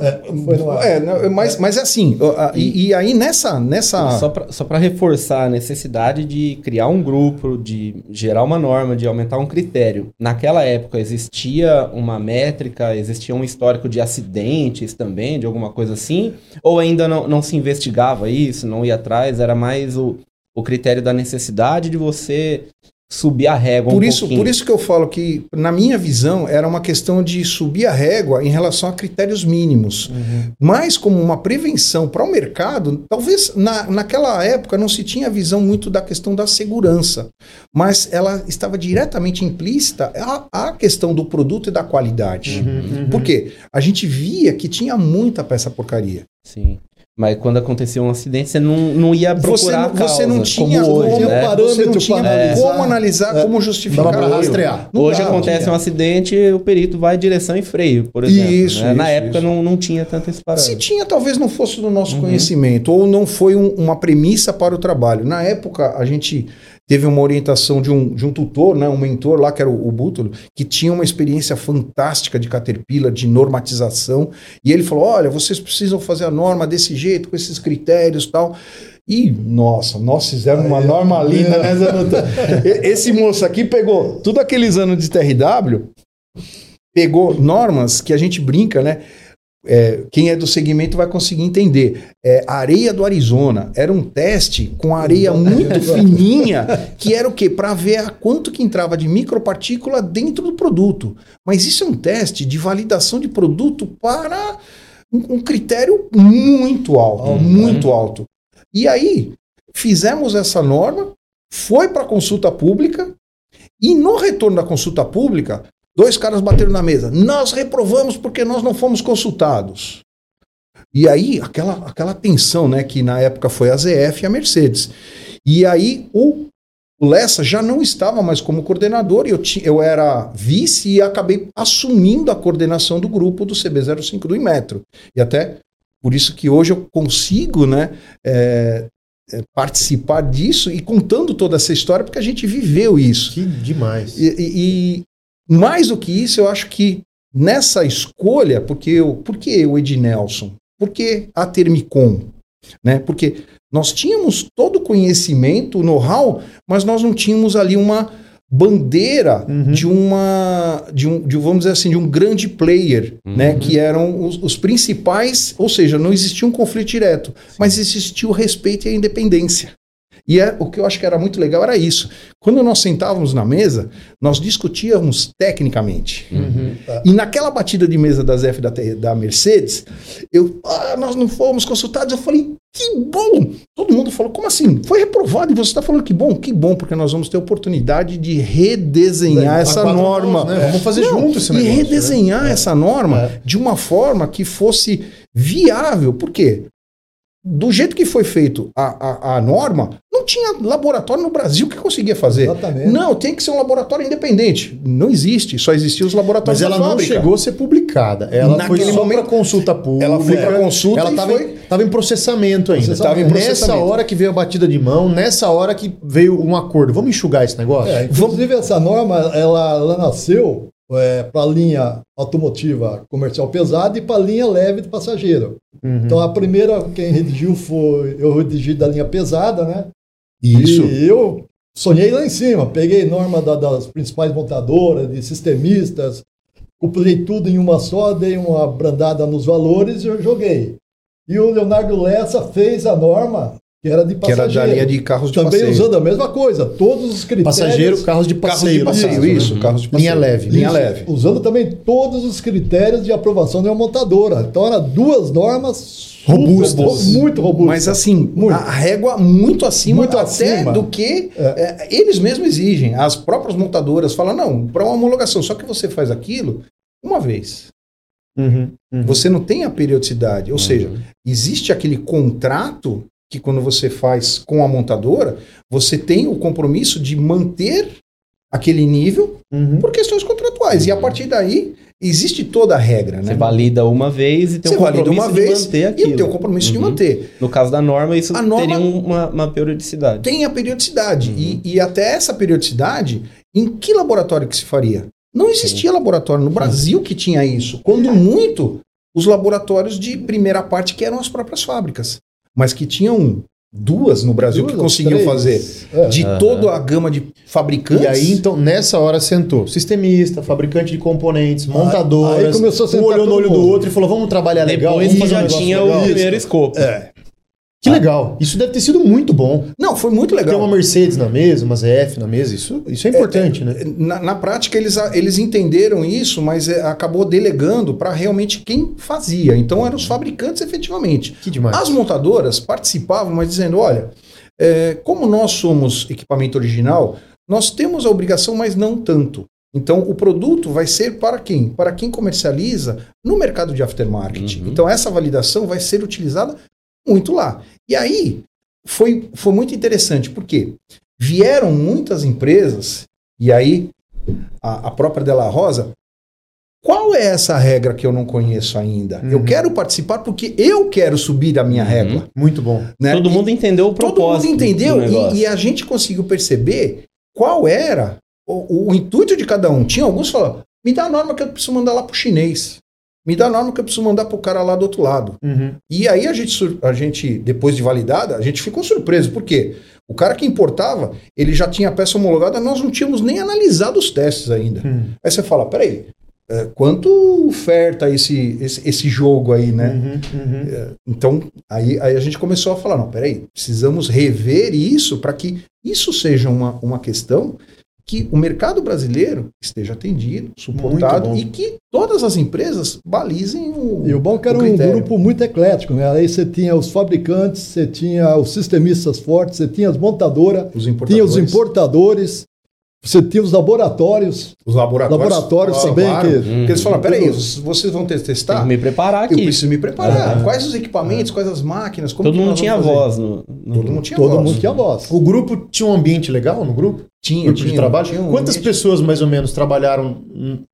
É, é, mas, mas é assim, e, e aí nessa. nessa só para reforçar a necessidade de criar um grupo, de gerar uma norma, de aumentar um critério. Naquela época existia uma métrica, existia um histórico de acidentes também, de alguma coisa assim? Ou ainda não, não se investigava isso, não ia atrás? Era mais o, o critério da necessidade de você subir a régua Por um isso, pouquinho. por isso que eu falo que, na minha visão, era uma questão de subir a régua em relação a critérios mínimos. Mas como uma prevenção para o mercado, talvez na, naquela época não se tinha visão muito da questão da segurança, mas ela estava diretamente implícita à, à questão do produto e da qualidade. Uhum. Por quê? A gente via que tinha muita peça porcaria. Sim. Mas quando acontecia um acidente, você não, não ia Você procurar não, a causa, você não tinha como hoje, como, né? você não parâmetro tinha para analisar. como analisar, É. como justificar. Aquilo. rastrear. Não Hoje dava. acontece um acidente, o perito vai direção e freio, por exemplo. Isso, né? Na isso, época isso. Não, não tinha tanto esse Se parâmetro. tinha, talvez não fosse do nosso Uhum. conhecimento, ou não foi um- uma premissa para o trabalho. Na época, a gente teve uma orientação de um, de um tutor, né, um mentor lá, que era o, o Bútolo, que tinha uma experiência fantástica de Caterpillar, de normatização, e ele falou, olha, vocês precisam fazer a norma desse jeito, com esses critérios e tal. E, nossa, nós fizemos uma norma é. linda, né, Zanuta? E- Esse moço aqui pegou tudo aqueles anos de TRW, pegou normas que a gente brinca, né? É, quem é do segmento vai conseguir entender. É, areia do Arizona era um teste com areia muito fininha, que era o quê? Para ver a quanto que entrava de micropartícula dentro do produto. Mas isso é um teste de validação de produto para um, um critério muito alto, Alto, muito alto. E aí fizemos essa norma, foi para consulta pública e no retorno da consulta pública Dois caras bateram na mesa. Nós reprovamos porque nós não fomos consultados. E aí, aquela, aquela tensão, né? Que na época foi a ZF e a Mercedes. E aí, o, o Lessa já não estava mais como coordenador, eu, ti, eu era vice e acabei assumindo a coordenação do grupo do CB05 do Inmetro. E até por isso que hoje eu consigo, né? é, é, participar disso e contando toda essa história, porque a gente viveu isso. Que demais. E- e mais do que isso, eu acho que nessa escolha, porque eu, por que o Ed Nelson? Por que a Termicom? Né? Porque nós tínhamos todo o conhecimento, o know-how, mas nós não tínhamos ali uma bandeira Uhum. de uma de um de, vamos dizer assim de um grande player né que eram os, os principais ou seja não existia um conflito direto mas existia o respeito e a independência E é, o que eu acho que era muito legal era isso. Quando nós sentávamos na mesa, nós discutíamos tecnicamente. Uhum. E naquela batida de mesa das F da, da Mercedes, eu, ah, nós não fomos consultados. Eu falei, que bom! Todo mundo falou, como assim? Foi reprovado e você está falando que bom? Que bom, porque nós vamos ter oportunidade de redesenhar A essa norma. mãos, né? Vamos fazer Não, junto esse E né? redesenhar essa norma É. de uma forma que fosse viável. Por quê? Do jeito que foi feito a, a, a norma, não tinha laboratório no Brasil que conseguia fazer. Exatamente. Não, tem que ser um laboratório independente. Não existe, só existiam os laboratórios Mas ela não fábrica. chegou a ser publicada. Ela Naquele foi momento- para consulta pública. Ela foi pra consulta Ela e estava foi- em, processamento ainda. Processamento. Em Nessa processamento. hora que veio a batida de mão, nessa hora que veio um acordo. Vamos enxugar esse negócio? É, inclusive, essa norma ela, ela nasceu para a linha automotiva comercial pesada e para a linha leve de passageiro. Uhum. Então, a primeira, quem redigiu foi. Eu redigi da linha pesada, né? Isso. E eu sonhei lá em cima. Peguei norma da- das principais montadoras, de sistemistas, compilei tudo em uma só, dei uma brandada nos valores e eu joguei. E o Leonardo Lessa fez a norma, que era de Que era passageiro. da linha de carros de Também passeio. usando a mesma coisa, todos os critérios. Passageiro, carros de Carros passeio. de no passeio, isso. Carros de passeio. Linha leve. Linha Isso, leve. Usando também todos os critérios de aprovação de uma montadora. Então, eram duas normas Robustas. muito robustas. Mas assim, Muito. a régua muito acima Muito até acima. do que é, eles mesmos exigem. As próprias montadoras falam, não, para uma homologação, só que você faz aquilo uma vez. Uhum, uhum. Você não tem a periodicidade. Ou seja, existe aquele contrato que quando você faz com a montadora, você tem o compromisso de manter aquele nível Uhum. por questões contratuais. E a partir daí, existe toda a regra, Você né? valida uma vez e tem Você um compromisso uma de vez manter e aquilo. tem o compromisso de Uhum. manter. No caso da norma, isso A norma- teria um- uma, uma periodicidade. Tem a periodicidade. Uhum. E, e até essa periodicidade, em que laboratório que se faria? Não existia laboratório no Brasil que tinha isso. Quando muito, os laboratórios de primeira parte, que eram as próprias fábricas. Mas que tinham duas no Brasil Duas que conseguiam três. fazer. É. De Aham. toda a gama de fabricantes. E aí, então, nessa hora sentou sistemista, fabricante de componentes, montadoras. aí começou a um sentar olhou no olho do mundo. outro e falou: vamos trabalhar legal. Depois vamos fazer um já negócio tinha legal. o primeiro escopo. É. Que legal. Isso deve ter sido muito bom. Não, foi muito Ter legal. uma Mercedes na mesa, uma ZF na mesa, isso, isso é importante, né? Na, na prática, eles, eles entenderam isso, mas é, acabou delegando para realmente quem fazia. Então, eram os fabricantes efetivamente. Que demais. As montadoras participavam, mas dizendo: olha, é, como nós somos equipamento original, nós temos a obrigação, mas não tanto. Então, o produto vai ser para quem? Para quem comercializa no mercado de aftermarket. Uhum. Então, essa validação vai ser utilizada muito lá. E aí, foi, foi muito interessante, porque vieram muitas empresas, e aí a, a própria Della Rosa. Qual é essa regra que eu não conheço ainda? Eu Uhum. quero participar porque eu quero subir a minha Uhum. régua. Muito bom. né? Todo E- mundo entendeu o todo propósito. mundo entendeu e, e a gente conseguiu perceber qual era o, o intuito de cada um. Tinha alguns que falaram: me dá a norma que eu preciso mandar lá pro chinês. Me dá a norma que eu preciso mandar pro cara lá do outro lado. Uhum. E aí a gente, a gente, depois de validada, a gente ficou surpreso. Por quê? O cara que importava, ele já tinha a peça homologada, nós não tínhamos nem analisado os testes ainda. Hum. Aí você fala, peraí, é, quanto oferta esse, esse, esse jogo aí, né? Uhum, uhum. Então, aí, aí a gente começou a falar, não, peraí, precisamos rever isso para que isso seja uma, uma questão que o mercado brasileiro esteja atendido, suportado e que todas as empresas balizem o E o bom é que era um grupo muito eclético, né? Aí você tinha os fabricantes, você tinha os sistemistas fortes, você tinha as montadoras, Os tinha importadores, os importadores, você tinha os laboratórios, os laboratórios, laboratórios também claro, que Porque eles falam, peraí, vocês vão ter- Tem testar? que me preparar Eu aqui. preciso me preparar. Aham. Quais os equipamentos, quais as máquinas, como Todo que mundo tinha voz no, no- Todo mundo tinha todo voz. mundo tinha voz. O grupo tinha um ambiente legal no grupo? Tinha, grupo tinha, de trabalho? tinha um Quantas ambiente- pessoas mais ou menos trabalharam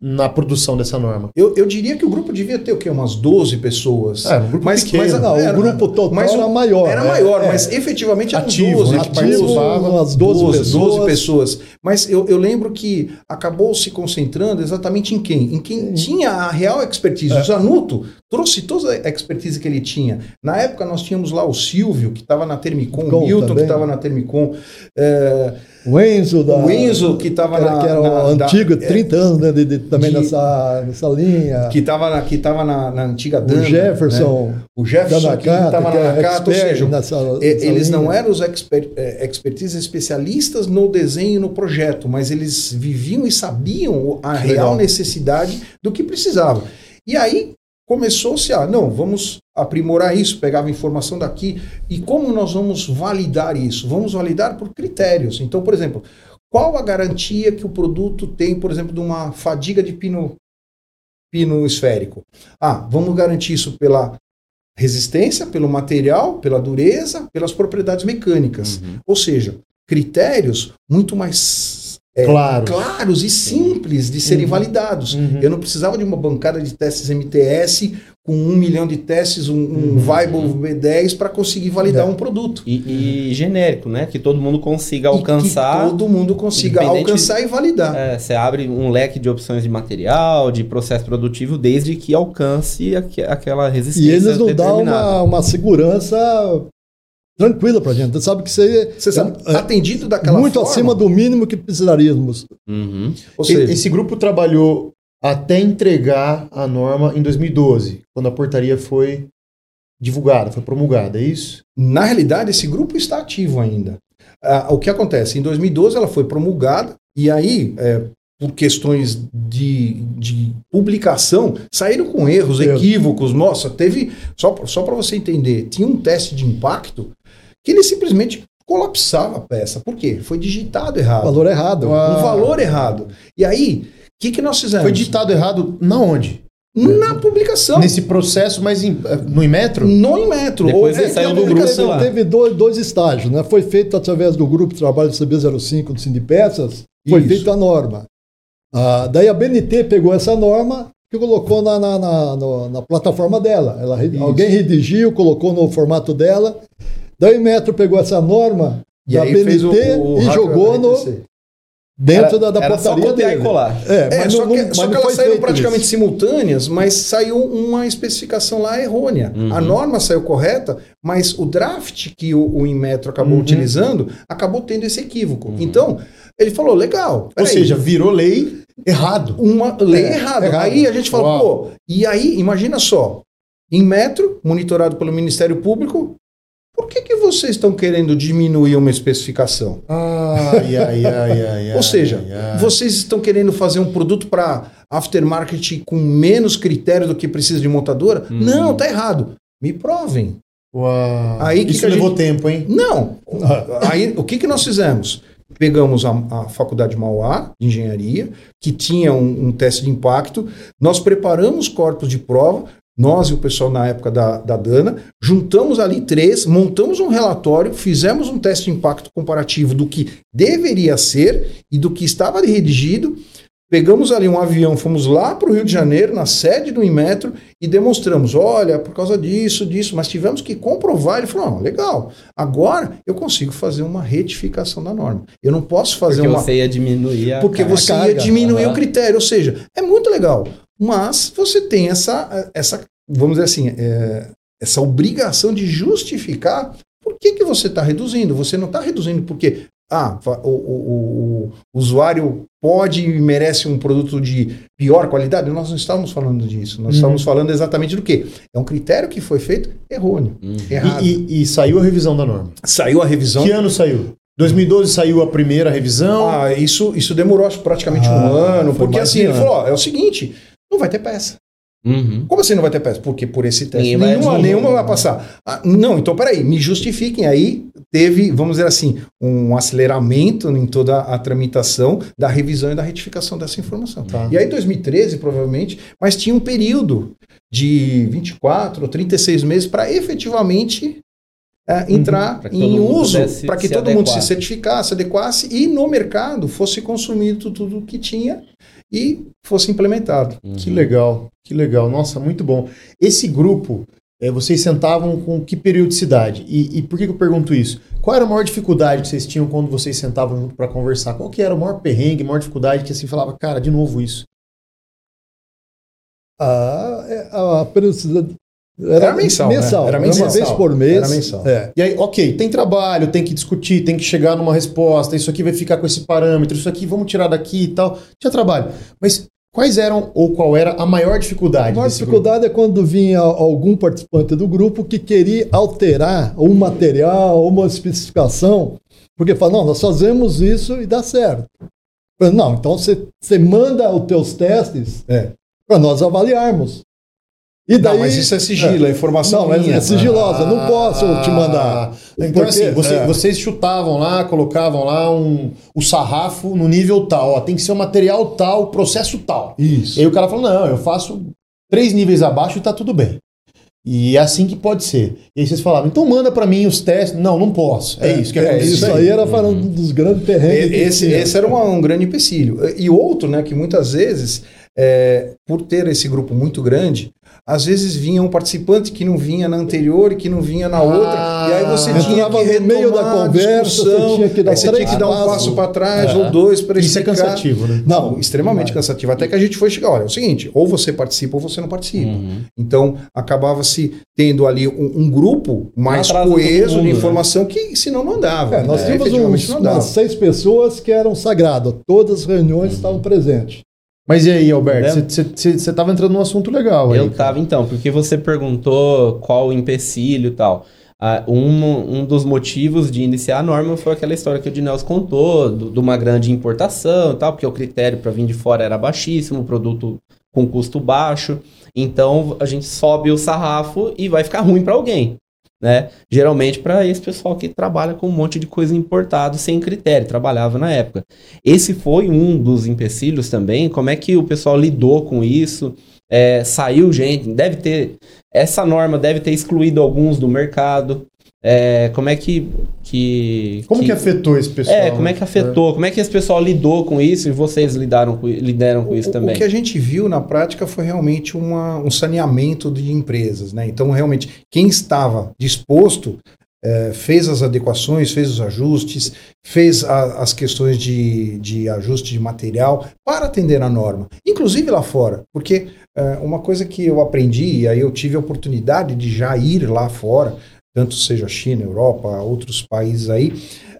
na produção dessa norma? Eu, eu diria que o grupo devia ter o quê? Umas 12 pessoas. É, um grupo pequeno. Não, o grupo total mas era maior, Era é, maior, é. mas efetivamente eram Ativo, 12 né, que que participavam. umas 12, 12, pessoas. 12 pessoas. Mas eu, eu lembro que acabou se concentrando exatamente em quem? Em quem tinha a real expertise. O Zanuto trouxe toda a expertise que ele tinha. Na época nós tínhamos lá o Silvio, que estava na Termicom, Com o Milton, que também. estava na Termicom. é, O Enzo, da. O Enzo, que estava na. que era na- o da- antigo, é, 30 anos, né? de- de- também de- nessa, nessa linha. que estava na, que tava na, na antiga o Dana, né? Jefferson. O Jefferson que estava na é Nakata, ou expert seja, nessa- e- nessa eles não linha. eram os exper, eh, expertise especialistas no desenho e no projeto, mas eles viviam e sabiam a real legal. necessidade do que precisava. E aí começou-se a, não, vamos aprimorar isso, pegava informação daqui, e como nós vamos validar isso? Vamos validar por critérios. Então, por exemplo, qual a garantia que o produto tem, por exemplo, de uma fadiga de pino, pino esférico? Ah, vamos garantir isso pela resistência, pelo material, pela dureza, pelas propriedades mecânicas. Uhum. Ou seja, critérios muito mais é, Claro. claros e simples de serem Uhum. validados. Uhum. Eu não precisava de uma bancada de testes MTS com um milhão de testes, um, um Uhum. Viable V10 para conseguir validar É. um produto. E, e genérico, né? Que todo mundo consiga E alcançar. que todo mundo consiga alcançar e validar. É, você abre um leque de opções de material, de processo produtivo, desde que alcance aque- aquela resistência E eles não dão uma, uma segurança tranquila pra gente. Você sabe que isso aí Você sabe, é, atendido é daquela muito forma, acima do mínimo que precisaríamos. Uhum. Ou seja, Esse grupo trabalhou até entregar a norma em 2012, quando a portaria foi divulgada, foi promulgada, é isso? Na realidade, esse grupo está ativo ainda. Ah, o que acontece? Em 2012 ela foi promulgada e aí, é, por questões de, de publicação, saíram com erros, Erro. equívocos. Nossa, teve. Só, só para você entender, tinha um teste de impacto que ele simplesmente colapsava a peça. Por quê? Foi digitado errado. Valor errado. Ah. Um valor errado. E aí, o que, que nós fizemos? Foi ditado errado na onde? Na publicação. Nesse processo, mas em- eh, no Inmetro? No Inmetro. Depois Ou- ele é, saiu que do a grupo lá. Teve dois, dois estágios, né? Foi feito através do grupo de trabalho do CB05 do Sindipeças, foi Isso. feita a norma. Ah, daí a BNT pegou essa norma e colocou na, na, na- na plataforma dela. Ela, Isso. alguém redigiu, colocou no formato dela. Daí o Metro pegou essa norma E da BNT o, o e jogou no, dentro Era- da, da era só portaria e dele. colar. É, É, mas só não, que, não- só mas que elas saíram praticamente isso. simultâneas, mas saiu uma especificação lá errônea. Uhum. A norma saiu correta, mas o draft que o, o Inmetro acabou Uhum. utilizando acabou tendo esse equívoco. Uhum. Então, ele falou, legal. Ou seja, virou lei errado. uma lei É, errada. errado. Aí a gente fala, Uau. pô, e aí, imagina só, Inmetro, monitorado pelo Ministério Público, por que, que vocês estão querendo diminuir uma especificação? Ai, ai, ai, ai, Ou seja, ai, ai. vocês estão querendo fazer um produto para aftermarket com menos critério do que precisa de montadora? Uhum. Não, tá errado. Me provem. Uau. Aí que Isso que levou gente- tempo, hein? Não. Aí o que, que nós fizemos? Pegamos a, a Faculdade Mauá de Engenharia, que tinha um, um teste de impacto, nós preparamos corpos de prova, nós e o pessoal na época da, da Dana, juntamos ali três, montamos um relatório, fizemos um teste de impacto comparativo do que deveria ser e do que estava redigido. Pegamos ali um avião, fomos lá para o Rio de Janeiro, na sede do Inmetro, e demonstramos: olha, por causa disso, disso, mas tivemos que comprovar. Ele falou: não, legal, agora eu consigo fazer uma retificação da norma. Eu não posso fazer Porque uma. você ia diminuir a Porque carga. você ia carga, diminuir aham. o critério. Ou seja, é muito legal. Mas você tem essa, essa vamos dizer assim, é, essa obrigação de justificar por que, que você está reduzindo. Você não está reduzindo porque ah, o, o- o usuário pode e merece um produto de pior qualidade. Nós não estávamos falando disso. Nós Uhum. estávamos falando exatamente do quê? É um critério que foi feito errôneo, Uhum. errado. E, e- e saiu a revisão da norma. Saiu a revisão. Que ano saiu? 2012 saiu a primeira revisão. Ah, isso, isso demorou acho, praticamente um Ah, ano, foi porque assim, ele ano. falou, ó, é o seguinte, não vai ter peça. Uhum. Como assim não vai ter peça? Porque por esse teste Ninguém vai nenhuma, desenvolver. nenhuma vai passar. Ah, não, então peraí, me justifiquem. Aí teve, vamos dizer assim, um aceleramento em toda a tramitação da revisão e da retificação dessa informação. Tá. E aí 2013, provavelmente, mas tinha um período de 24 ou 36 meses para efetivamente é, entrar Pra que todo em uso, para que todo mundo se adequar. certificasse, adequasse e no mercado fosse consumido tudo que tinha e fosse implementado. Que legal, que legal. Nossa, muito bom. Esse grupo, eh, vocês sentavam com que periodicidade? E, e por que, que eu pergunto isso? Qual era a maior dificuldade que vocês tinham quando vocês sentavam junto para conversar? Qual que era o maior perrengue, a maior dificuldade que assim falava, cara, de novo isso? A, é, a periodicidade Era mensal, né? Mensal. Era Era, mensal. uma vez por mês. Era mensal. É. E aí, ok, tem trabalho, tem que discutir, tem que chegar numa resposta, isso aqui vai ficar com esse parâmetro, isso aqui vamos tirar daqui e tal. Tinha trabalho. Mas quais eram ou qual era a maior A dificuldade? maior desse dificuldade é quando vinha algum participante do grupo que queria alterar um material, uma especificação, porque fala, não, nós fazemos isso e dá certo. Não, então você, você manda os teus testes É. para nós avaliarmos. E daí, Não, mas isso é sigilo, é, informação Não, minha. é sigilosa, não posso te mandar. Então, Porque, assim, você- é. vocês chutavam lá, colocavam lá um, o sarrafo no nível tal, ó, tem que ser um material tal, processo tal. Isso. E aí o cara falou: não, eu faço três níveis abaixo e tá tudo bem. E é assim que pode ser. E aí vocês falavam, então manda pra mim os testes. Não, não posso. É, isso que é aconteceu. Isso aí era falando dos grandes que Esse, esse era uma- um grande empecilho. E outro, né, que muitas vezes, é, por ter esse grupo muito grande, às vezes vinha um participante que não vinha na anterior e que não vinha na outra, e aí você Ah, tinha que no meio retomar da conversa, você tinha que dar aí você tinha que dar um passo para trás É. ou dois para Isso é cansativo, né? Não, extremamente cansativo. Até que a gente foi chegar, olha, é o seguinte, ou você participa ou você não participa. Uhum. Então, acabava-se tendo ali um, um grupo mais coeso mundo, de né? informação que senão não andava. É, nós É, tínhamos uns, umas seis pessoas que eram sagradas, todas as reuniões estavam presentes. Mas e aí, Alberto, você estava entrando num assunto legal aí. Eu cara. tava então, porque você perguntou qual o empecilho e tal. Ah, um, um dos motivos de iniciar a norma foi aquela história que o Dinels contou, do- de uma grande importação e tal, porque o critério para vir de fora era baixíssimo, produto com custo baixo. Então a gente sobe o sarrafo e vai ficar ruim para alguém. Né? Geralmente para esse pessoal que trabalha com um monte de coisa importada sem critério, trabalhava na época. Esse foi um dos empecilhos também. Como é que o pessoal lidou com isso? É, saiu gente, deve ter. Essa norma deve ter excluído alguns do mercado. É, como é que. que Como que, afetou esse pessoal? É, como é que afetou? Como é que esse pessoal lidou com isso e vocês lidaram com, lidaram com isso O- também? O que a gente viu na prática foi realmente uma- um saneamento de empresas, né? Então, realmente, quem estava disposto eh, fez as adequações, fez os ajustes, fez a- as questões de, de ajuste de material para atender a norma, inclusive lá fora, porque eh, uma coisa que eu aprendi, e aí eu tive a oportunidade de já ir lá fora, tanto seja China, Europa, outros países aí,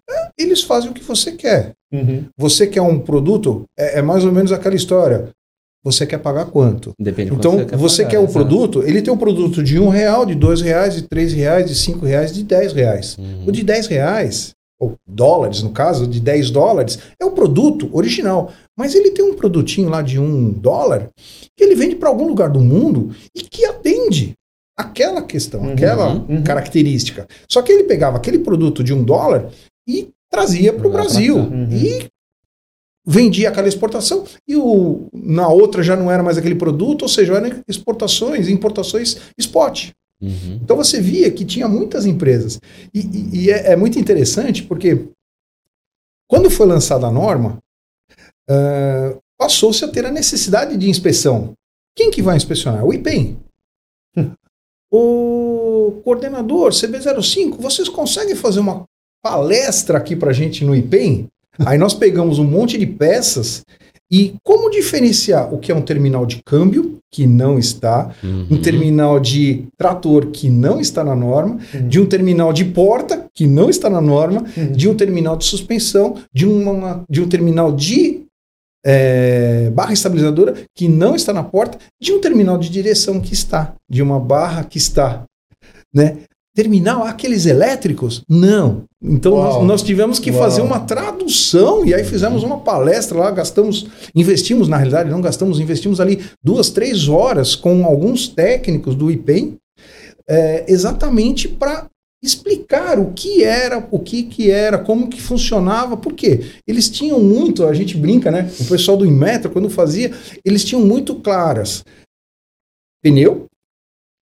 eh, eles fazem o que você quer. Uhum. Você quer um produto, é, é mais ou menos aquela história. Você quer pagar quanto? Depende de Então, quanto você pagar, quer o exato. produto, ele tem um produto de um real, de dois reais, de três reais, de cinco reais, de dez reais. Uhum. O de 10 reais, ou dólares no caso, de 10 dólares, é o produto original. Mas ele tem um produtinho lá de um dólar que ele vende para algum lugar do mundo e que atende aquela questão, Uhum, aquela uhum. característica. Só que ele pegava aquele produto de um dólar e trazia para o Brasil. Uhum. E vendia aquela exportação e o, na outra já não era mais aquele produto, ou seja, eram exportações, importações spot. Uhum. Então você via que tinha muitas empresas. E, e- e é, é muito interessante porque quando foi lançada a norma, ah, passou-se a ter a necessidade de inspeção. Quem que vai inspecionar? O IPEM. O coordenador CB05, vocês conseguem fazer uma palestra aqui para gente no IPEM? Aí nós pegamos um monte de peças e como diferenciar o que é um terminal de câmbio, que não está, Uhum. um terminal de trator que não está na norma, de um terminal de porta que não está na norma, Uhum. de um terminal de suspensão, de, uma, de um terminal de é, barra estabilizadora que não está na porta, de um terminal de direção que está, de uma barra que está, né? Terminal aqueles elétricos? Não. Então nós, nós tivemos que Uau. fazer uma tradução e aí fizemos uma palestra lá, gastamos, investimos na realidade, não gastamos, investimos ali duas, três horas com alguns técnicos do IPEM, é, exatamente para explicar o que era, o que que era, como que funcionava, por quê? Eles tinham muito, a gente brinca, né? O pessoal do Inmetro, quando fazia, eles tinham muito claras pneu,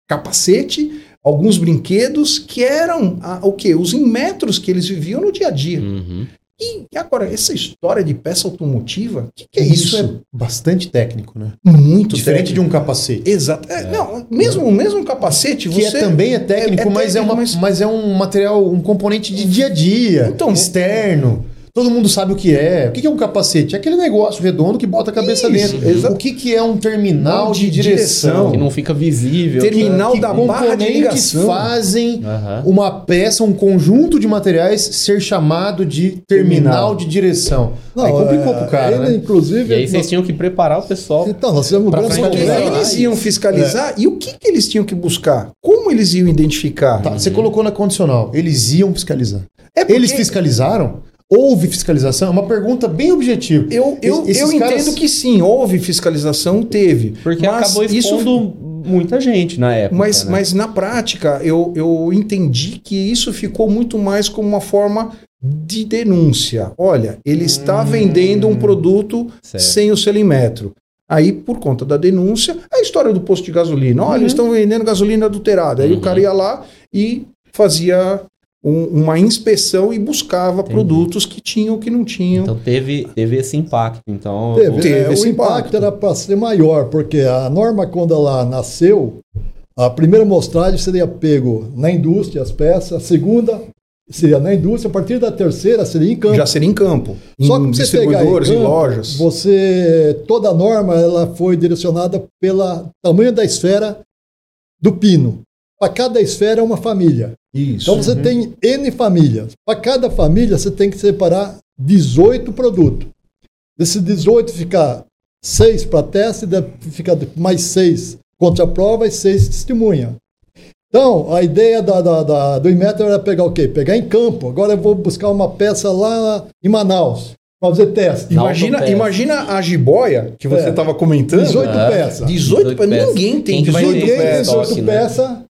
capacete, alguns brinquedos que eram ah, o quê? Os Inmetros que eles viviam no dia a dia. Uhum. E agora, essa história de peça automotiva, o que, que é isso? Isso é bastante técnico, né? muito Diferente de técnico. um capacete. Exato. É, Não, mesmo, mesmo um capacete, Que você... é, também é técnico, é- é mas, é técnico, uma, mas- mas... é um material, um componente de dia a dia, Então, externo. Todo mundo sabe o que é. O que que é um capacete? É aquele negócio redondo que bota a cabeça Isso, dentro. exa- O que, que é um terminal De de, direção? direção. Que não fica visível. Terminal que da barra de ligação. fazem Aham. uma peça, um conjunto de materiais ser chamado de terminal, Terminal. de direção. Aí complicou é, pro cara, ele, né? Inclusive, E aí vocês nós- tinham que preparar o pessoal. então, nós fizemos Pra que eles iam fiscalizar e o que, que eles tinham que buscar? Como eles iam identificar? Tá, Você colocou na condicional. Eles iam fiscalizar. É porque Eles fiscalizaram? Houve fiscalização? É uma pergunta bem objetiva. Eu, eu, Esses eu caras- entendo que sim, houve fiscalização, teve. Porque mas acabou isso expondo muita gente na época. Mas, né? mas na prática, eu, eu entendi que isso ficou muito mais como uma forma de denúncia. Olha, ele está Hum. vendendo um produto Certo. sem o selimέτro. Aí, por conta da denúncia, a história do posto de gasolina. Olha, eles estão vendendo gasolina adulterada. Aí Uhum. o cara ia lá e fazia um- uma inspeção e buscava Entendi. produtos que tinham ou que não tinham. Então teve, teve esse impacto. Então, Teve, Teve é, o esse impacto impacto. era para ser maior, porque a norma, quando ela nasceu, a primeira mostragem seria pego na indústria, as peças, a segunda seria na indústria, a partir da terceira seria em campo. Já seria em campo. Só que em em distribuidores, em campo, lojas. Você, toda a norma ela foi direcionada pelo tamanho da esfera do pino. Para cada esfera é uma família. Isso. Então você tem N famílias. Para cada família você tem que separar 18 produtos. Desses 18 ficar 6 para teste, deve ficar mais 6 contra a prova e 6 testemunha. Então, a ideia da, da, da- do Inmetro era pegar o quê? Pegar em campo. Agora eu vou buscar uma peça lá em Manaus, para fazer teste. Na Imagina, imagina a jiboia que você É. estava comentando. 18 Ah. peças. 18 18 peças. Ninguém tem Quem que vai 18 ter Ninguém tem peças. estoque, 18 né?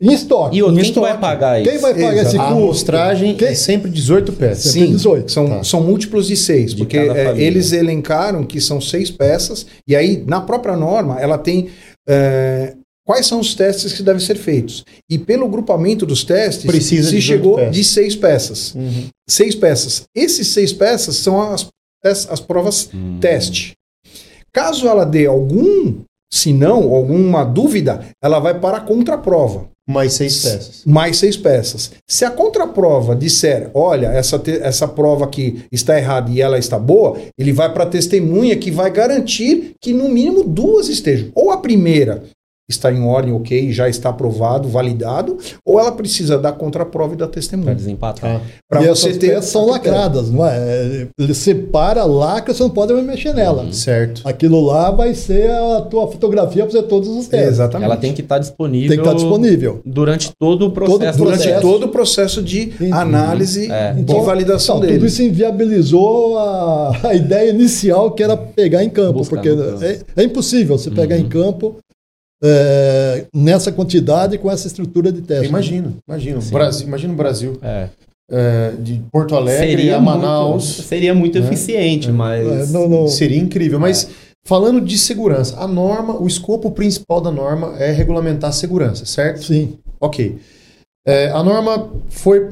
Em estoque. E outro, Em quem que vai estoque. pagar isso? Quem vai pagar esse A custo? amostragem Quem- é sempre 18 peças. Sempre Sim, 18. são, Tá. são múltiplos de seis, De porque cada é, eles elencaram que são seis peças, e aí na própria norma ela tem é, quais são os testes que devem ser feitos. E pelo grupamento dos testes, Precisa se de 18 chegou peças. de seis peças. Uhum. Seis peças. Esses seis peças são as, as, as provas Hum. teste. Caso ela dê algum sinão, alguma dúvida, ela vai para a contraprova. Mais seis peças. Mais seis peças. Se a contraprova disser, olha, essa, te- essa prova aqui está errada e ela está boa, ele vai para a testemunha que vai garantir que no mínimo duas estejam. Ou a primeira está em ordem, ok, já está aprovado, validado, ou ela precisa da contraprova e da Pra testemunha. desempatar. Tá. Para e você essas ter. peças são lacradas, não é? Ele separa, lacra, você não pode mais mexer nela. Uhum. Certo. Aquilo lá vai ser a tua fotografia para fazer todos os testes. Exatamente. Ela tem que estar disponível, Tem que estar disponível. durante todo o processo. Todo Durante processo. todo o processo de Entendi. análise É. e Então, validação Então, tudo dele. isso inviabilizou a, a ideia inicial que era pegar em campo, Buscar porque campo. é, é impossível você pegar Uhum. em campo é, nessa quantidade com essa estrutura de teste. Imagino, imagino. Sim. Brasil, imagina o Brasil. É. é, de Porto Alegre a Manaus. muito, seria muito né? eficiente, mas É, não, não, Seria incrível. Mas falando de segurança, a norma, o escopo principal da norma é regulamentar a segurança, certo? sim. Ok. É, a norma foi,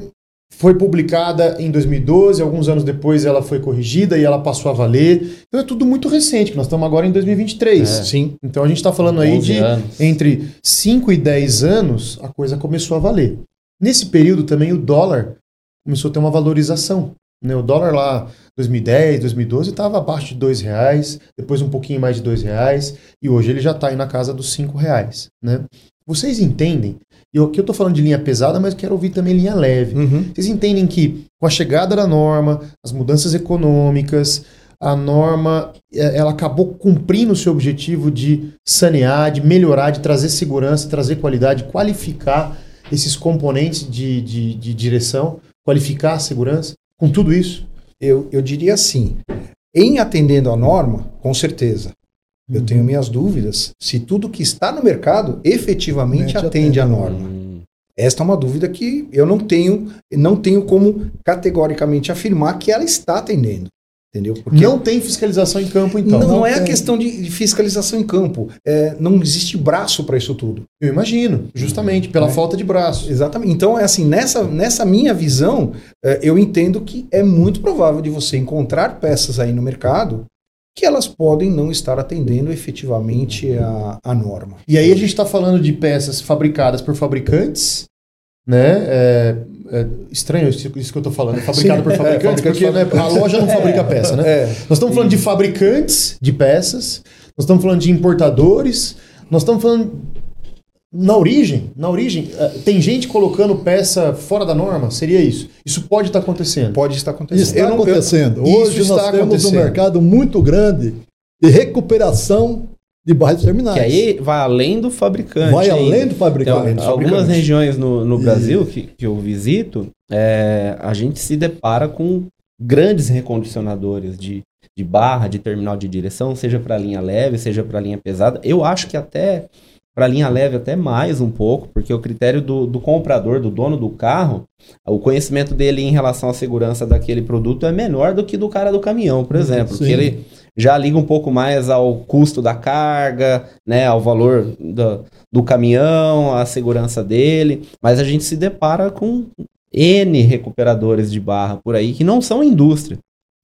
foi publicada em 2012, alguns anos depois ela foi corrigida e ela passou a valer. Então é tudo muito recente, que nós estamos agora em 2023. É. Sim. Então a gente está falando aí 11 de anos. entre 5 e 10 anos, a coisa começou a valer. Nesse período também o dólar começou a ter uma valorização. Né? O dólar lá 2010, 2012 estava abaixo de dois reais, depois um pouquinho mais de dois reais, e hoje ele já está aí na casa dos cinco reais. Né? Vocês entendem? E eu- aqui eu estou falando de linha pesada, mas quero ouvir também linha leve. Uhum. Vocês entendem que com a chegada da norma, as mudanças econômicas, a norma eh, ela acabou cumprindo o seu objetivo de sanear, de melhorar, de trazer segurança, trazer qualidade, qualificar esses componentes de, de, de direção, qualificar a segurança, com tudo isso? Eu, eu diria assim, em atendendo a norma, com certeza. Eu tenho minhas dúvidas se tudo que está no mercado efetivamente atende à a norma. Hum, Esta é uma dúvida que eu não tenho, não tenho como categoricamente afirmar que ela está atendendo. Entendeu? Porque Não tem fiscalização em campo, então. não, não é a tem. questão de de fiscalização em campo. É, não existe braço para isso tudo. Eu imagino, justamente, pela É. falta de braço. Exatamente. Então, é assim, nessa, nessa minha visão, é, eu entendo que é muito provável de você encontrar peças aí no mercado que elas podem não estar atendendo efetivamente a, a norma. E aí a gente está falando de peças fabricadas por fabricantes, né? É, é estranho isso, que eu estou falando, é fabricado Sim, por é, fabricantes, fabricante porque né, a loja não fabrica peça, né? É. Nós estamos falando de fabricantes de peças, nós estamos falando de importadores, nós estamos falando na origem, na origem, eh, tem gente colocando peça fora da norma, seria isso? Isso pode estar acontecendo. Pode estar acontecendo. Está Eu não- eu- acontecendo. Isso Hoje está nós temos um mercado muito grande de recuperação de barras terminais. Que aí vai além do fabricante. Vai ainda. além do fabricante. Do algumas regiões no, no Brasil que, que eu visito, é, a gente se depara com grandes recondicionadores de, de barra, de terminal de direção, seja para linha leve, seja para linha pesada. Eu acho que até para linha leve até mais um pouco, porque o critério do, do comprador, do dono do carro, o conhecimento dele em relação à segurança daquele produto é menor do que do cara do caminhão, por exemplo, sim. porque ele já liga um pouco mais ao custo da carga, né, ao valor do, do caminhão, à segurança dele, mas a gente se depara com N recuperadores de barra por aí que não são indústria.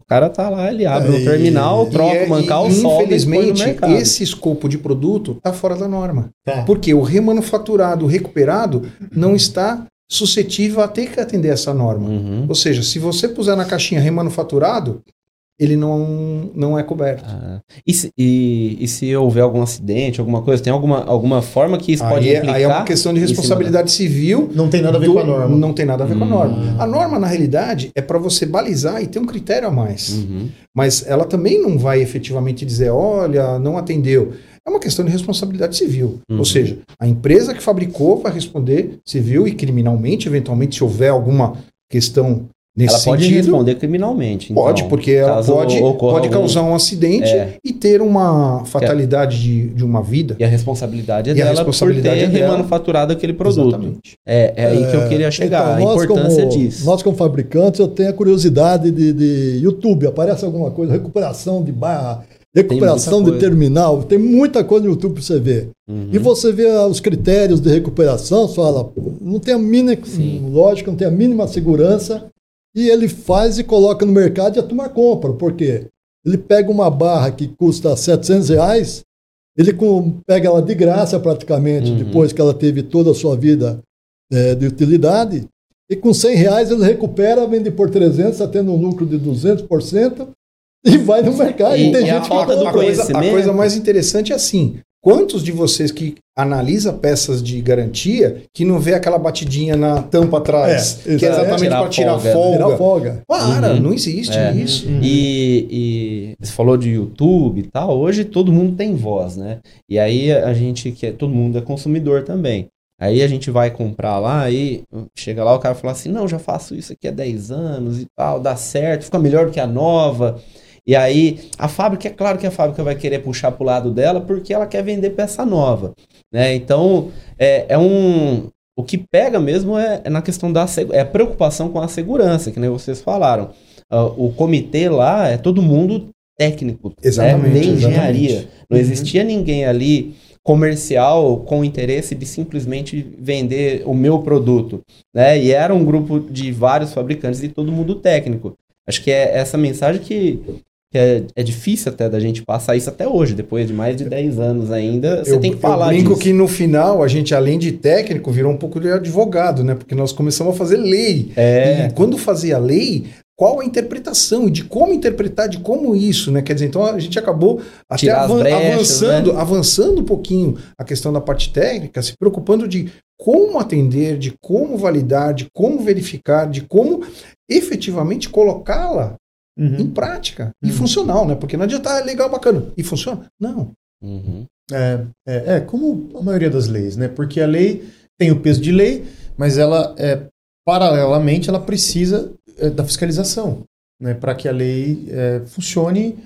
O cara tá lá, ele abre É, um terminal, troca E é- o mancal, e, e no Infelizmente, esse escopo de produto está fora da norma. Tá. Porque o remanufaturado, o recuperado, não está suscetível a ter que atender essa norma. Uhum. Ou seja, se você puser na caixinha remanufaturado, ele não, não é coberto. Ah, e, se, e, e se houver algum acidente, alguma coisa, tem alguma, alguma forma que isso pode Aí, é- implicar? aí é uma questão de responsabilidade civil. Não tem nada a ver do- com a norma. Não tem nada a ver com a Hum. norma. A norma, na realidade, é para você balizar e ter um critério a mais. Uhum. Mas ela também não vai efetivamente dizer, olha, não atendeu. É uma questão de responsabilidade civil. Uhum. Ou seja, a empresa que fabricou vai responder civil e criminalmente, eventualmente, se houver alguma questão nesse Ela pode sentido. responder criminalmente. então, Pode, porque ela pode, pode algum- causar um acidente É. e ter uma fatalidade de, de uma vida. E a responsabilidade é E a dela responsabilidade por ter é dela. remanufaturado aquele produto. Exatamente. É, é aí que eu queria chegar, Então, a importância como, disso. Nós, como fabricantes, eu tenho a curiosidade de, de YouTube. Aparece alguma coisa, recuperação de barra, recuperação de terminal. Tem muita coisa no YouTube para você ver. Uhum. E você vê ah, os critérios de recuperação, você fala, não tem a mínima, Sim. lógico, não tem a mínima segurança. E ele faz e coloca no mercado e a turma compra. Por quê? Ele pega uma barra que custa 700 reais, ele com- pega ela de graça praticamente, Uhum. depois que ela teve toda a sua vida eh, de utilidade. E com 100 reais ele recupera, vende por 300, está tendo um lucro de 200% e vai no mercado. E- E, tem e a gente que falta do compra. a, coisa, a conhecimento. coisa mais interessante é assim: quantos de vocês que analisa peças de garantia que não vê aquela batidinha na tampa atrás, É, que é exatamente para tirar folga, né? folga? Tirar folga. Para, Uhum. não existe É. isso. E, e você falou de YouTube e tal, hoje todo mundo tem voz, né? E aí a gente, que é, todo mundo é consumidor também. Aí a gente vai comprar lá e chega lá o cara fala assim, não, já faço isso aqui há 10 anos e tal, dá certo, fica melhor do que a nova. E aí a fábrica, é claro que a fábrica vai querer puxar pro lado dela porque ela quer vender peça nova, né? Então é, é um... O que pega mesmo é, é na questão da é a preocupação com a segurança, que nem vocês falaram. Ah, o comitê lá é todo mundo técnico, Exatamente, né? de engenharia. exatamente. Não Uhum. existia ninguém ali comercial com interesse de simplesmente vender o meu produto, né? E era um grupo de vários fabricantes e todo mundo técnico. Acho que é essa mensagem que, que é, é difícil até da gente passar isso até hoje, depois de mais de 10 anos ainda, você eu, tem que falar eu brinco disso. que no final a gente, além de técnico, virou um pouco de advogado, né? Porque nós começamos a fazer lei. É, E quando fazia lei, qual a interpretação e de como interpretar, de como isso, né? Quer dizer, então a gente acabou até avan- brechas, avançando, né? avançando um pouquinho a questão da parte técnica, se preocupando de como atender, de como validar, de como verificar, de como efetivamente colocá-la Uhum. em prática e Uhum. funcional, né? Porque não adianta, ah, é legal, bacana. E funciona? Não. uhum, É, é, é, como a maioria das leis, né? Porque a lei tem o peso de lei, mas ela, é, paralelamente, ela precisa é, da fiscalização, né? Para que a lei é, funcione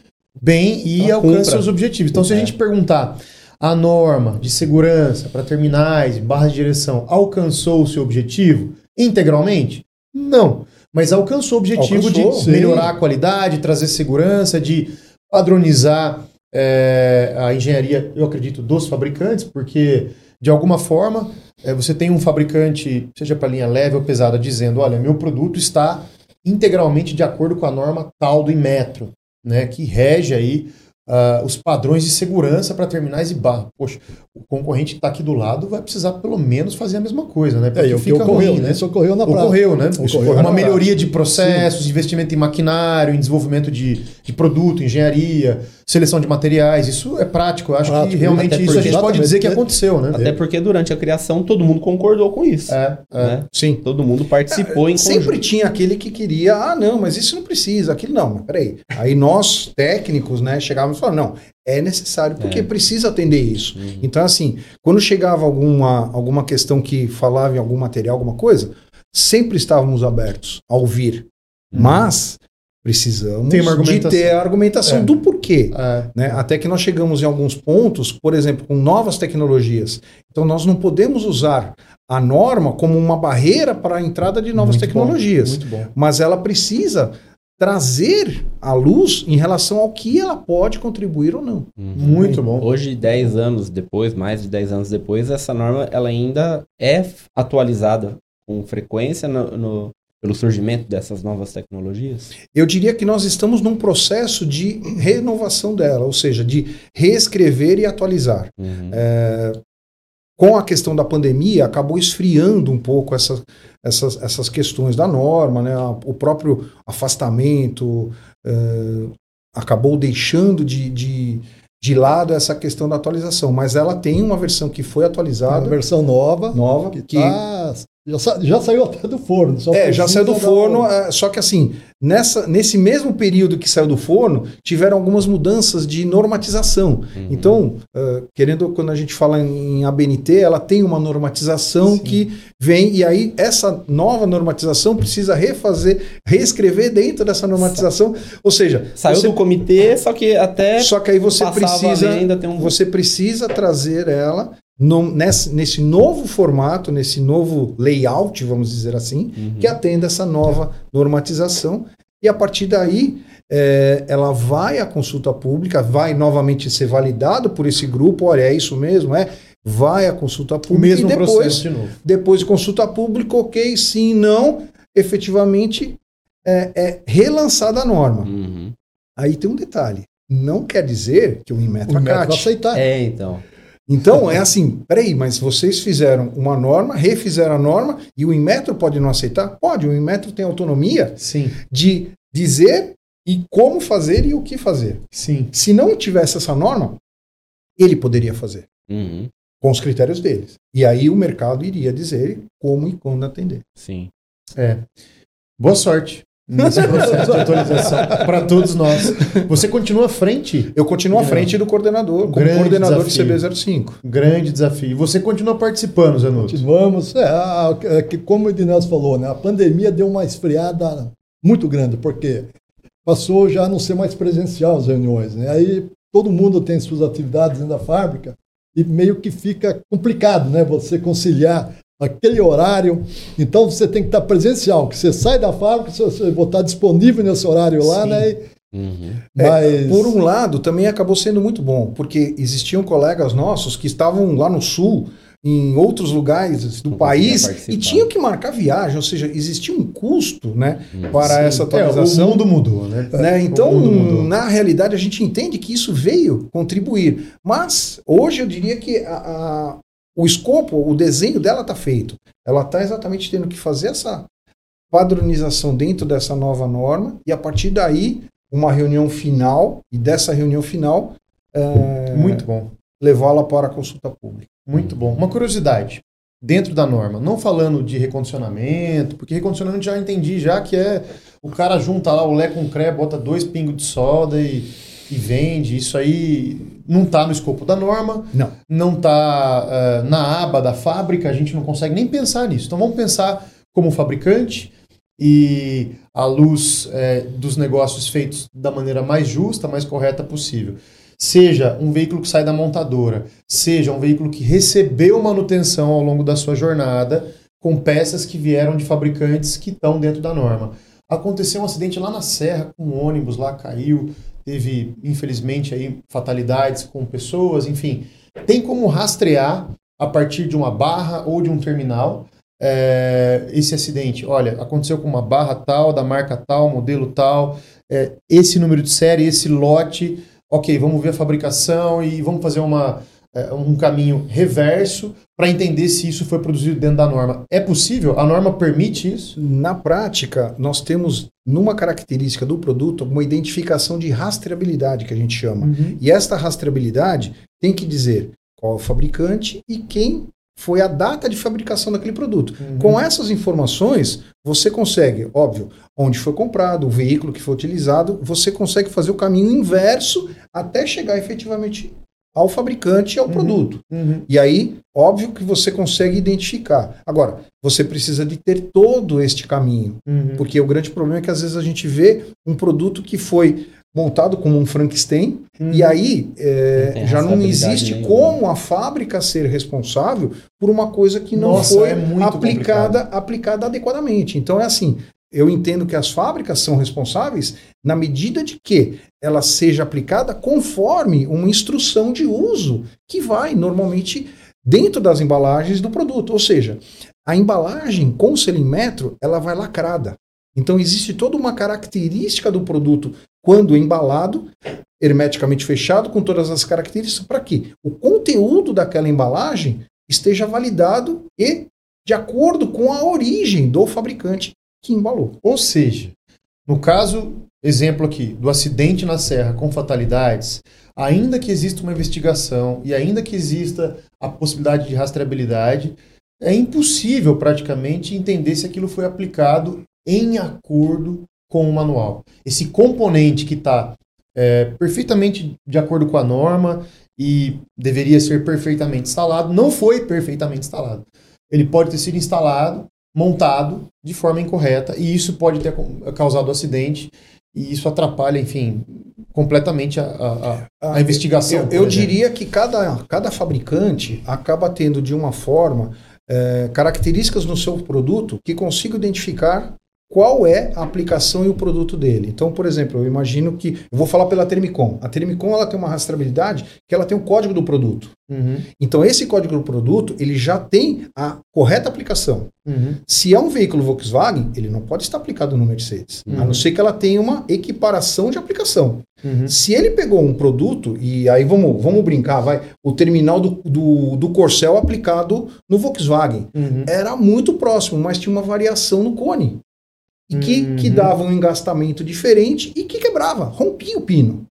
bem e Ela alcance cumpra. seus objetivos. Então, se a É. gente perguntar a norma de segurança para terminais, barras de direção, alcançou o seu objetivo integralmente? Não. Mas alcançou o objetivo Alcançou, de sim. melhorar a qualidade, trazer segurança, de padronizar é, a engenharia, eu acredito, dos fabricantes, porque de alguma forma é, você tem um fabricante, seja para linha leve ou pesada, dizendo: olha, meu produto está integralmente de acordo com a norma tal do Inmetro, né, que rege aí uh, os padrões de segurança para terminais e barra. Poxa, o concorrente que está aqui do lado vai precisar pelo menos fazer a mesma coisa, né? Porque é, fica ocorreu, ruim, né? Isso ocorreu na prática. Ocorreu, né? Ocorreu uma melhoria de processos, Sim. investimento em maquinário, em desenvolvimento de, de produto, engenharia, seleção de materiais. Isso é prático. Eu acho prático, que realmente isso a gente pode dizer que aconteceu, né? Até porque durante a criação todo mundo concordou com isso. É, é. Né? Sim. Todo mundo participou é, em Sempre conjunto. tinha aquele que queria, ah, não, mas isso não precisa, aquilo não, mas peraí. Aí nós, técnicos, né, chegávamos e falávamos, não, é necessário, porque é. precisa atender isso. Uhum. Então, assim, quando chegava alguma, alguma questão que falava em algum material, alguma coisa, sempre estávamos abertos a ouvir. Uhum. Mas precisamos de ter a argumentação é. do porquê. É. Né? Até que nós chegamos em alguns pontos, por exemplo, com novas tecnologias. Então, nós não podemos usar a norma como uma barreira para a entrada de novas muito tecnologias. Bom, muito bom. Mas ela precisa trazer a luz em relação ao que ela pode contribuir ou não. Uhum. Muito bom. Hoje, 10 anos depois, mais de 10 anos depois, essa norma ela ainda é atualizada com frequência no, no, pelo surgimento dessas novas tecnologias? Eu diria que nós estamos num processo de renovação dela, ou seja, de reescrever e atualizar. Uhum. É, com a questão da pandemia, acabou esfriando um pouco essa, essas, essas questões da norma, né? o próprio afastamento é, acabou deixando de, de, de lado essa questão da atualização, mas ela tem uma versão que foi atualizada. Uma versão nova. Nova. Que, que tá já, sa já saiu até do forno. é, já saiu do forno, é, só que assim, nessa, nesse mesmo período que saiu do forno, tiveram algumas mudanças de normatização. Uhum. Então, uh, querendo, quando a gente fala em ABNT, ela tem uma normatização Sim. que vem, e aí essa nova normatização precisa refazer, reescrever dentro dessa normatização. Ou seja, saiu você, do comitê, só que até. Só que aí você precisa. Ainda tem um... Você precisa trazer ela no, nesse, nesse, novo formato, nesse novo layout, vamos dizer assim, uhum. que atenda essa nova normatização. E a partir daí, é, ela vai à consulta pública, vai novamente ser validado por esse grupo. Olha, é isso mesmo, é? Vai à consulta pública. O mesmo e depois, processo de novo. Depois de consulta pública, ok, sim, não, efetivamente é, é relançada a norma. Uhum. Aí tem um detalhe. Não quer dizer que o Inmetro acate. aceitar. É, então. Então, é assim, peraí, mas vocês fizeram uma norma, refizeram a norma, e o Inmetro pode não aceitar? Pode, o Inmetro tem autonomia Sim. de dizer e como fazer e o que fazer. Sim. Se não tivesse essa norma, ele poderia fazer. Uhum. Com os critérios deles. E aí o mercado iria dizer como e quando atender. Sim. É. Boa sorte nesse processo de atualização para todos nós. Você continua à frente? Eu continuo à frente do coordenador, como Grande coordenador desafio. do CB05. Grande desafio. E você continua participando, Zanuto? Continuamos. É, a, a, como o Edinés falou, né, a pandemia deu uma esfriada muito grande, porque passou já a não ser mais presencial as reuniões. Né? Aí todo mundo tem suas atividades dentro da fábrica e meio que fica complicado né, você conciliar aquele horário. Então você tem que estar presencial, que você sai da fábrica, você vai estar disponível nesse horário lá, Sim. né? Uhum. É, Mas... É, por um lado, também acabou sendo muito bom, porque existiam colegas nossos que estavam lá no sul, em outros lugares do Não país, e tinham que marcar viagem, ou seja, existia um custo né, para Sim. essa atualização. É, o mundo mudou, né? né? Então, mudou. na realidade, a gente entende que isso veio contribuir. Mas hoje eu diria que a, a o escopo, o desenho dela está feito. Ela está exatamente tendo que fazer essa padronização dentro dessa nova norma e a partir daí uma reunião final e dessa reunião final é, muito bom levá-la para a consulta pública. Muito bom. Uma curiosidade dentro da norma, não falando de recondicionamento, porque recondicionamento já entendi já que é o cara junta lá o lé com cré, bota dois pingos de soda e e vende. Isso aí não está no escopo da norma, não não está uh, eh, na aba da fábrica, a gente não consegue nem pensar nisso. Então vamos pensar como fabricante e a luz é, dos negócios feitos da maneira mais justa, mais correta possível. Seja um veículo que sai da montadora, seja um veículo que recebeu manutenção ao longo da sua jornada com peças que vieram de fabricantes que estão dentro da norma. Aconteceu um acidente lá na Serra, com um ônibus lá caiu, teve, infelizmente, aí, fatalidades com pessoas, enfim. Tem como rastrear a partir de uma barra ou de um terminal é, esse acidente. Olha, aconteceu com uma barra tal, da marca tal, modelo tal, é, esse número de série, esse lote ok, vamos ver a fabricação e vamos fazer uma, é, um caminho reverso para entender se isso foi produzido dentro da norma. É possível? A norma permite isso? Na prática, nós temos numa característica do produto uma identificação de rastreabilidade que a gente chama. Uhum. E esta rastreabilidade tem que dizer qual é o fabricante e quem foi a data de fabricação daquele produto. Uhum. Com essas informações, você consegue, óbvio, onde foi comprado, o veículo que foi utilizado, você consegue fazer o caminho inverso até chegar efetivamente ao fabricante e ao Uhum. produto. Uhum. E aí, óbvio que você consegue identificar. Agora, você precisa de ter todo este caminho, Uhum. porque o grande problema é que às vezes a gente vê um produto que foi montado como um Frankenstein Uhum. e aí é, Não já não existe nenhuma. como a fábrica ser responsável por uma coisa que não Nossa, foi é aplicada, aplicada adequadamente. Então é assim, eu entendo que as fábricas são responsáveis na medida de que ela seja aplicada conforme uma instrução de uso que vai normalmente dentro das embalagens do produto. Ou seja, a embalagem com selimmetro ela vai lacrada. Então existe toda uma característica do produto quando embalado, hermeticamente fechado, com todas as características, para que o conteúdo daquela embalagem esteja validado e de acordo com a origem do fabricante que embalou. Ou seja, no caso, exemplo aqui, do acidente na serra com fatalidades, ainda que exista uma investigação e ainda que exista a possibilidade de rastreabilidade, é impossível praticamente entender se aquilo foi aplicado em acordo com o manual. Esse componente que está perfeitamente de acordo com a norma e deveria ser perfeitamente instalado, não foi perfeitamente instalado. Ele pode ter sido instalado, montado de forma incorreta e isso pode ter causado acidente e isso atrapalha, enfim, completamente a, a, a, a investigação. Eu, eu diria que cada, cada fabricante acaba tendo de uma forma é, características no seu produto que consiga identificar qual é a aplicação e o produto dele. Então, por exemplo, eu imagino que eu vou falar pela Termicom. A Termicom ela tem uma rastreabilidade que ela tem o código do produto. Uhum, Então, esse código do produto ele já tem a correta aplicação. uhum, Se é um veículo Volkswagen, ele não pode estar aplicado no Mercedes, Uhum. a não ser que ela tenha uma equiparação de aplicação. uhum. Se ele pegou um produto, e aí vamos, vamos brincar, vai, o terminal do, do, do Corcel aplicado no Volkswagen. Uhum. Era muito próximo, mas tinha uma variação no cone. E que, Uhum. que dava um engastamento diferente e que quebrava, rompia o pino.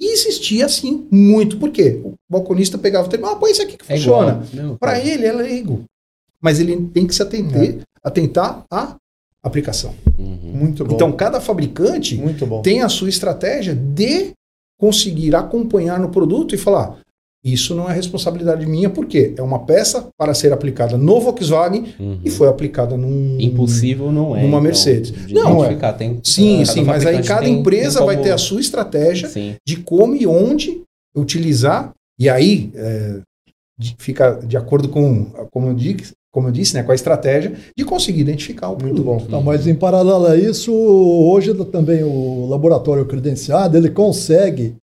E existia assim muito. Por quê? O balconista pegava o terminal, ah, põe isso aqui que É funciona. Não, Para ele é leigo. Mas ele tem que se atender, atentar à aplicação. Uhum. Muito bom. Então, cada fabricante muito bom. tem a sua estratégia de conseguir acompanhar no produto e falar: isso não é responsabilidade minha, porque é uma peça para ser aplicada no Volkswagen Uhum. e foi aplicada num. Impossível não é. numa então, Mercedes. de Não, é. identificar. Tem, Sim, cada sim, mas aí cada tem- empresa tem vai ter a sua estratégia Sim. de como e onde utilizar, e aí é, de- fica de acordo com, como eu disse, como eu disse né, com a estratégia de conseguir identificar o Muito produto. bom. Tá, mas em paralelo a isso, hoje também o laboratório credenciado ele consegue,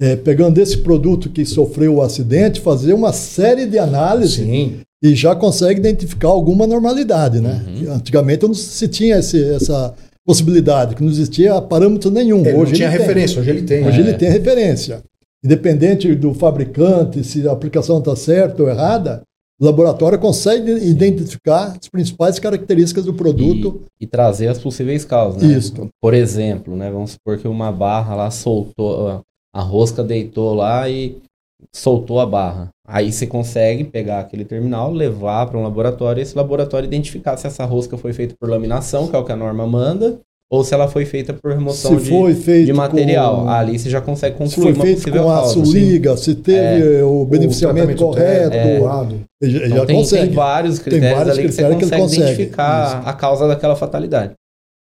é, pegando esse produto que sofreu o acidente, fazer uma série de análises Sim, e já consegue identificar alguma normalidade, né? Uhum. Antigamente não se tinha esse- essa possibilidade, que não existia parâmetro nenhum. ele hoje não tinha ele tem. referência, hoje ele tem. Hoje É. ele tem referência. Independente do fabricante, se a aplicação está certa ou errada, o laboratório consegue identificar as principais características do produto. E trazer as possíveis causas. Né? Isso. Por exemplo, né, vamos supor que uma barra lá soltou, a- rosca deitou lá e soltou a barra. Aí você consegue pegar aquele terminal, levar para um laboratório e esse laboratório identificar se essa rosca foi feita por laminação, que é o que a norma manda, ou se ela foi feita por remoção se de, foi de material. com, Ali você já consegue se concluir foi uma feito possível com causa. aço liga, se teve o beneficiamento tratamento correto, térmico adequado. já, Então já tem, consegue. tem vários critérios vários ali que você critérios que consegue, consegue. identificar a causa daquela fatalidade.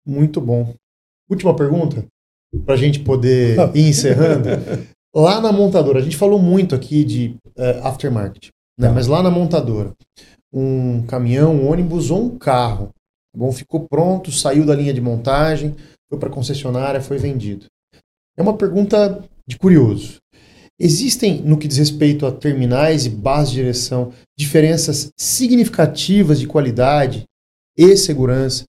Muito bom. Última pergunta, para a gente poder ir encerrando. Lá na montadora, a gente falou muito aqui de eh, aftermarket, né? Tá. mas lá na montadora, um caminhão, um ônibus ou um carro, tá bom? ficou pronto, saiu da linha de montagem, foi para a concessionária, foi vendido. É uma pergunta de curioso. Existem, no que diz respeito a terminais e bases de direção, diferenças significativas de qualidade e segurança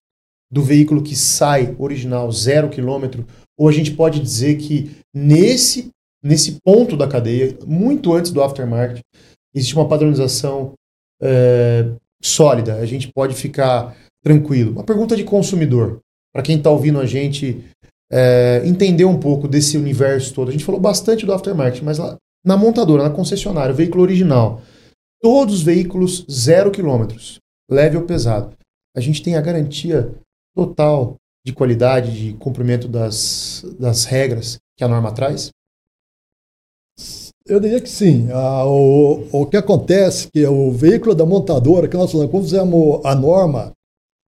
do veículo que sai original zero quilômetro? Ou a gente pode dizer que nesse nesse ponto da cadeia, muito antes do aftermarket, existe uma padronização é, sólida. A gente pode ficar tranquilo. Uma pergunta de consumidor, para quem está ouvindo a gente é, entender um pouco desse universo todo. A gente falou bastante do aftermarket, mas lá, na montadora, na concessionária, o veículo original, todos os veículos zero quilômetros, leve ou pesado. A gente tem a garantia total de qualidade, de cumprimento das, das regras que a norma traz? Eu diria que sim. Ah, o, o que acontece é que o veículo da montadora, que nós falamos, quando fizemos a norma,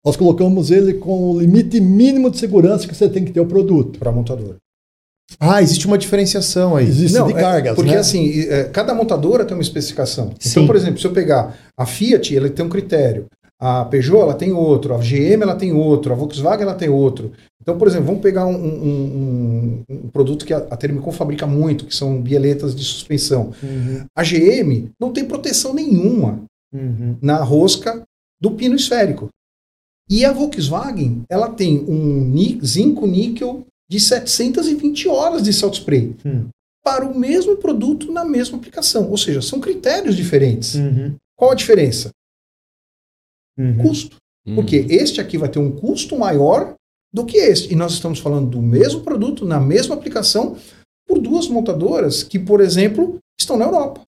nós colocamos ele com o limite mínimo de segurança que você tem que ter o produto. Para a montadora. Ah, existe uma diferenciação aí. Existe Não, de é, cargas, porque né? assim, é, cada montadora tem uma especificação. Sim. Então, por exemplo, se eu pegar a Fiat, ela tem um critério. A Peugeot, ela tem outro. A GM, ela tem outro. A Volkswagen, ela tem outro. Então, por exemplo, vamos pegar um, um- um- um produto que a, a Termicon fabrica muito, que são bieletas de suspensão. Uhum, A GM não tem proteção nenhuma uhum. na rosca do pino esférico. E a Volkswagen, ela tem um zinco níquel de 720 horas de salt spray Hum. para o mesmo produto na mesma aplicação. Ou seja, são critérios diferentes. Uhum. Qual a diferença? Uhum. Custo. Porque este aqui vai ter um custo maior do que este. E nós estamos falando do mesmo produto, na mesma aplicação, por duas montadoras que, por exemplo, estão na Europa.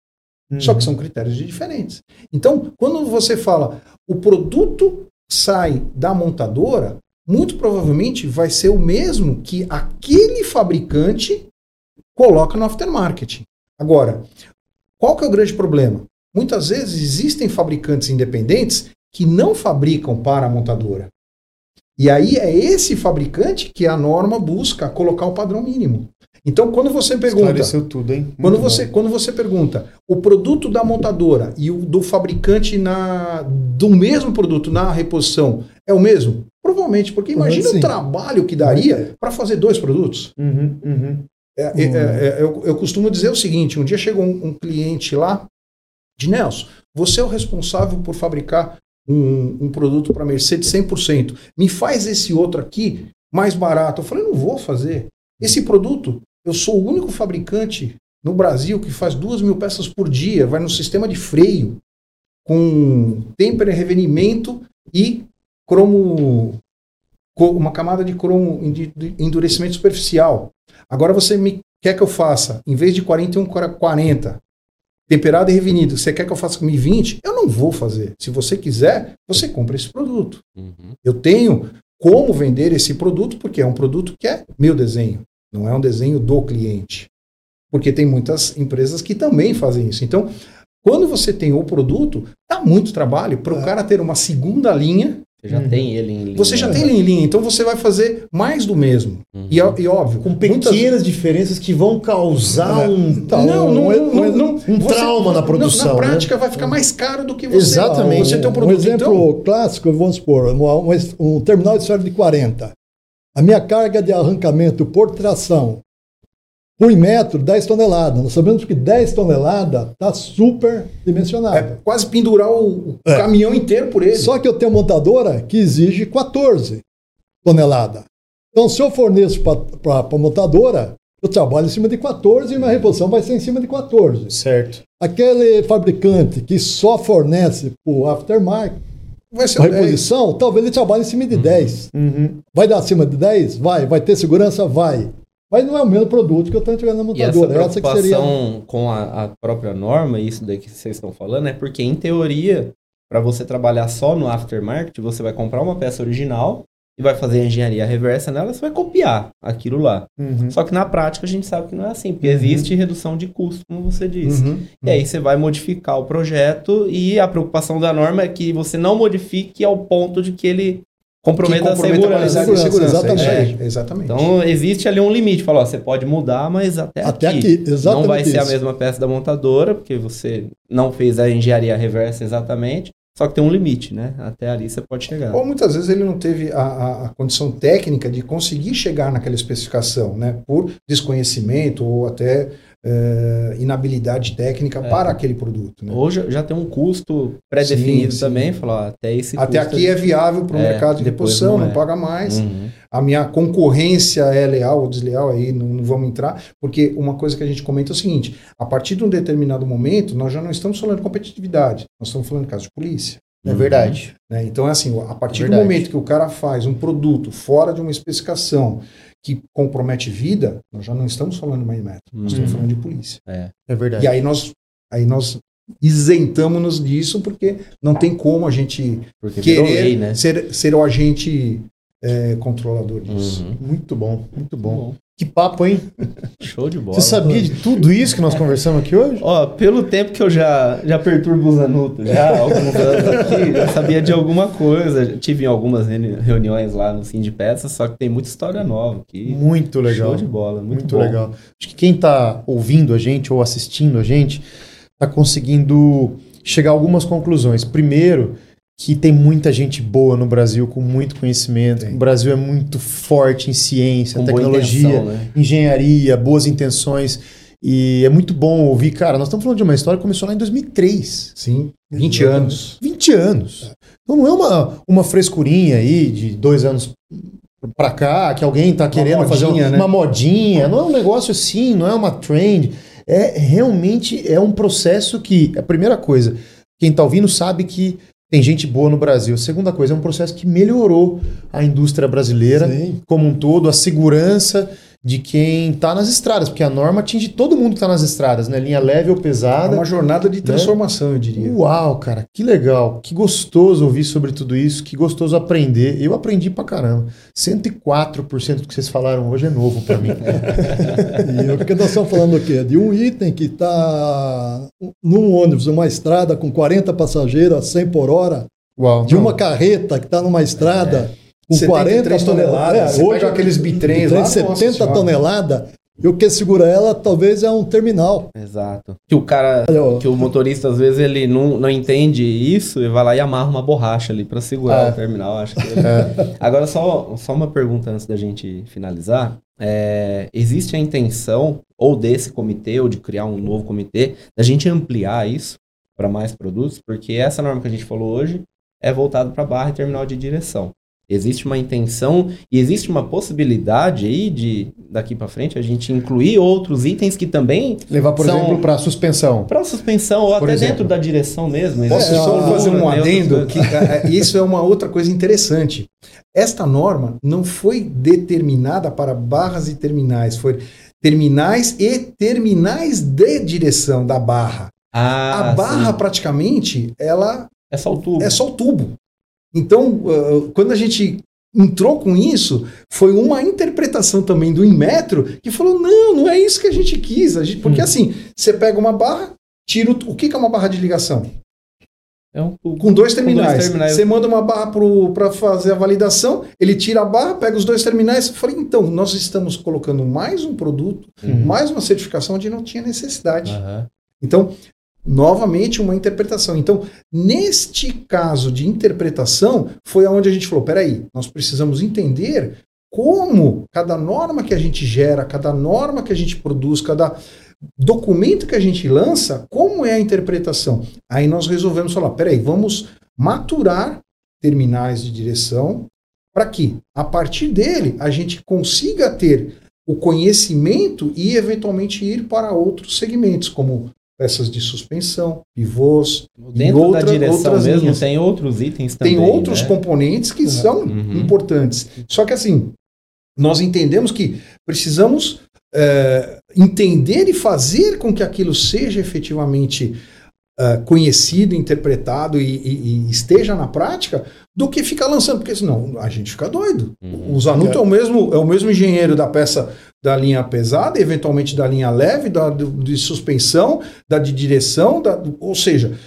Só que são critérios diferentes. Então, quando você fala o produto sai da montadora, muito provavelmente vai ser o mesmo que aquele fabricante coloca no aftermarket. Agora, qual que é o grande problema? Muitas vezes existem fabricantes independentes que não fabricam para a montadora. E aí é esse fabricante que a norma busca colocar o padrão mínimo. Então, quando você pergunta, Esclareceu tudo, hein? quando Muito você, bom. quando você pergunta o produto da montadora e o do fabricante na do mesmo produto na reposição é o mesmo? Provavelmente, porque imagina Sim. o trabalho que daria para fazer dois produtos. Uhum, uhum. É, é, é, é, eu, eu costumo dizer o seguinte: um dia chegou um, um cliente lá de Nelson, você é o responsável por fabricar um, um produto para Mercedes 100%. Me faz esse outro aqui mais barato. Eu falei, não vou fazer. Esse produto, eu sou o único fabricante no Brasil que faz duas mil peças por dia, vai no sistema de freio, com tempera revenimento e cromo, uma camada de cromo de endurecimento superficial. Agora você me quer que eu faça, em vez de 41, 40, temperado e revenido, você quer que eu faça com 1020? Eu não vou fazer. Se você quiser, você compra esse produto. Uhum. Eu tenho como vender esse produto, porque é um produto que é meu desenho, não é um desenho do cliente. Porque tem muitas empresas que também fazem isso. Então, quando você tem o produto, dá muito trabalho para o É. cara ter uma segunda linha. Você já Uhum. tem ele em linha. Você já tem ele em linha, então você vai fazer mais do mesmo. Uhum. E, ó- e óbvio, Com muitas- pequenas diferenças que vão causar um, Então, não, não, um- não, um- um trauma na produção, Na né? prática vai ficar mais caro do que você, Exatamente. você ter um um produto. exemplo Então, clássico, vamos supor, um, um- um terminal de esfera de 40. A minha carga de arrancamento por tração, por metro, 10 toneladas. Nós sabemos que 10 toneladas está super dimensionado. é quase pendurar o, É. caminhão inteiro por ele. Só que eu tenho uma montadora que exige 14 toneladas. Então, se eu forneço para a montadora, eu trabalho em cima de 14 e minha reposição vai ser em cima de 14. Certo. Aquele fabricante que só fornece para o aftermarket, vai ser a reposição, talvez ele trabalhe em cima de 10. Uhum. Vai dar acima de 10? Vai. Vai ter segurança? Vai. Mas não é o mesmo produto que eu estou entregando na E essa montadora. Essa, que seria. preocupação com a, a própria norma, isso daí que vocês estão falando, é porque, em teoria, para você trabalhar só no aftermarket, você vai comprar uma peça original e vai fazer a engenharia reversa nela, você vai copiar aquilo lá. Uhum. Só que na prática a gente sabe que não é assim, porque existe redução de custo, como você disse. Uhum. E aí você vai modificar o projeto e a preocupação da norma é que você não modifique ao ponto de que ele comprometa, comprometa a segurança. e Segurança, exatamente. É isso aí, exatamente. Então existe ali um limite, fala, ó, você pode mudar, mas até, Até aqui. aqui, exatamente. Não vai ser a isso. mesma peça da montadora, porque você não fez a engenharia reversa exatamente, só que tem um limite, né? Até ali você pode chegar. Ou muitas vezes ele não teve a, a- a condição técnica de conseguir chegar naquela especificação, né? Por desconhecimento ou até é, inabilidade técnica É. para aquele produto. né? Hoje já tem um custo pré-definido também, falar até esse Até custo aqui é viável para o É, mercado de reposição, não não, é. paga mais. Uhum. A minha concorrência é leal ou desleal, aí não, não vamos entrar, porque uma coisa que a gente comenta é o seguinte: a partir de um determinado momento, nós já não estamos falando de competitividade, nós estamos falando de caso de polícia. É verdade. né? Então, é assim, a partir do Verdade. momento que o cara faz um produto fora de uma especificação que compromete vida, nós já não estamos falando mais de metro, nós estamos Uhum. falando de polícia. É. É verdade. E aí nós, aí nós isentamos-nos disso, porque não tem como a gente Porque querer lei, né? ser, ser o agente é, controlador disso. Uhum. Muito bom, muito bom. Bom, Que papo, hein? Show de bola. Você sabia de tudo isso que nós conversamos aqui hoje? Ó, pelo tempo que eu já, já perturbo o Zanuto, já alguns anos aqui, já sabia de alguma coisa. Já Tive em algumas reuni- reuniões lá no Sim de Peças, só que tem muita história nova aqui. Muito legal. Show de bola, muito, Muito bom. legal. Acho que quem está ouvindo a gente ou assistindo a gente está conseguindo chegar a algumas conclusões. Primeiro, que tem muita gente boa no Brasil com muito conhecimento. Tem. O Brasil é muito forte em ciência, Com tecnologia, intenção, né? engenharia, boas intenções. E é muito bom ouvir, cara, nós estamos falando de uma história que começou lá em 2003. Sim, 20 Exatamente. anos. 20 anos. Então não é uma, uma frescurinha aí de dois anos pra cá, que alguém tá querendo fazer modinha, um- né? uma modinha. Não é um negócio assim, não é uma trend. É realmente é um processo que, a primeira coisa, quem tá ouvindo sabe que tem gente boa no Brasil. Segunda coisa, é um processo que melhorou a indústria brasileira Sim. como um todo, a segurança de quem tá nas estradas, porque a norma atinge todo mundo que tá nas estradas, né? Linha leve ou É pesada. uma jornada de transformação, eu diria. Uau, cara, que legal, que gostoso ouvir sobre tudo isso, que gostoso aprender. Eu aprendi pra caramba. 104% do que vocês falaram hoje é novo pra mim. E porque nós estamos falando o quê? De um item que está num ônibus, uma estrada com 40 passageiros a 100 por hora, Uau. de não, uma carreta que está numa estrada com 73 40 toneladas. Você hoje aqueles bitrens lá, nossa 70 senhora. toneladas. E o que segura ela talvez é um terminal. Exato. Que o cara, que o motorista às vezes ele não, não entende isso e vai lá e amarra uma borracha ali pra segurar É. o terminal. Acho que... Agora, só, só uma pergunta antes da gente finalizar. É, existe a intenção, ou desse comitê, ou de criar um novo comitê, da gente ampliar isso para mais produtos? Porque essa norma que a gente falou hoje é voltada para barra e terminal de direção. Existe uma intenção e existe uma possibilidade aí de, daqui para frente, a gente incluir outros itens que também Levar, por são- exemplo, pra suspensão. para suspensão ou Por até exemplo. dentro da direção mesmo. Posso só fazer um outras adendo? Que, é, isso é uma outra coisa interessante. Esta norma não foi determinada para barras e terminais, foi terminais e terminais de direção da barra. Ah, a barra, sim. praticamente, ela é só o tubo. é só o tubo. Então, uh, quando a gente entrou com isso, foi uma interpretação também do Inmetro que falou: não, não é isso que a gente quis. A gente, porque Hum. assim, você pega uma barra, tira o, o que que é uma barra de ligação? É um tubo. Com dois terminais. terminais. Você manda uma barra para fazer a validação, ele tira a barra, pega os dois terminais. Eu falei, então, nós estamos colocando mais um produto, Uhum. mais uma certificação onde não tinha necessidade. Aham. Então, novamente, uma interpretação. Então, neste caso de interpretação, foi aonde a gente falou: peraí, nós precisamos entender como cada norma que a gente gera, cada norma que a gente produz, cada documento que a gente lança, como é a interpretação. Aí nós resolvemos falar: peraí, vamos maturar terminais de direção para que, a partir dele, a gente consiga ter o conhecimento e eventualmente ir para outros segmentos, como peças de suspensão, pivôs. Dentro outra- da direção outras mesmo linhas. tem outros itens também. Tem outros né? componentes que são Uhum. importantes. Só que assim, nós entendemos que precisamos é, entender e fazer com que aquilo seja efetivamente é, conhecido, interpretado e, e- e esteja na prática, do que ficar lançando, porque senão a gente fica doido. Uhum. O Zanuto é. o mesmo, é o mesmo engenheiro da peça da linha pesada, eventualmente da linha leve, da de suspensão, da de direção, da, ou seja,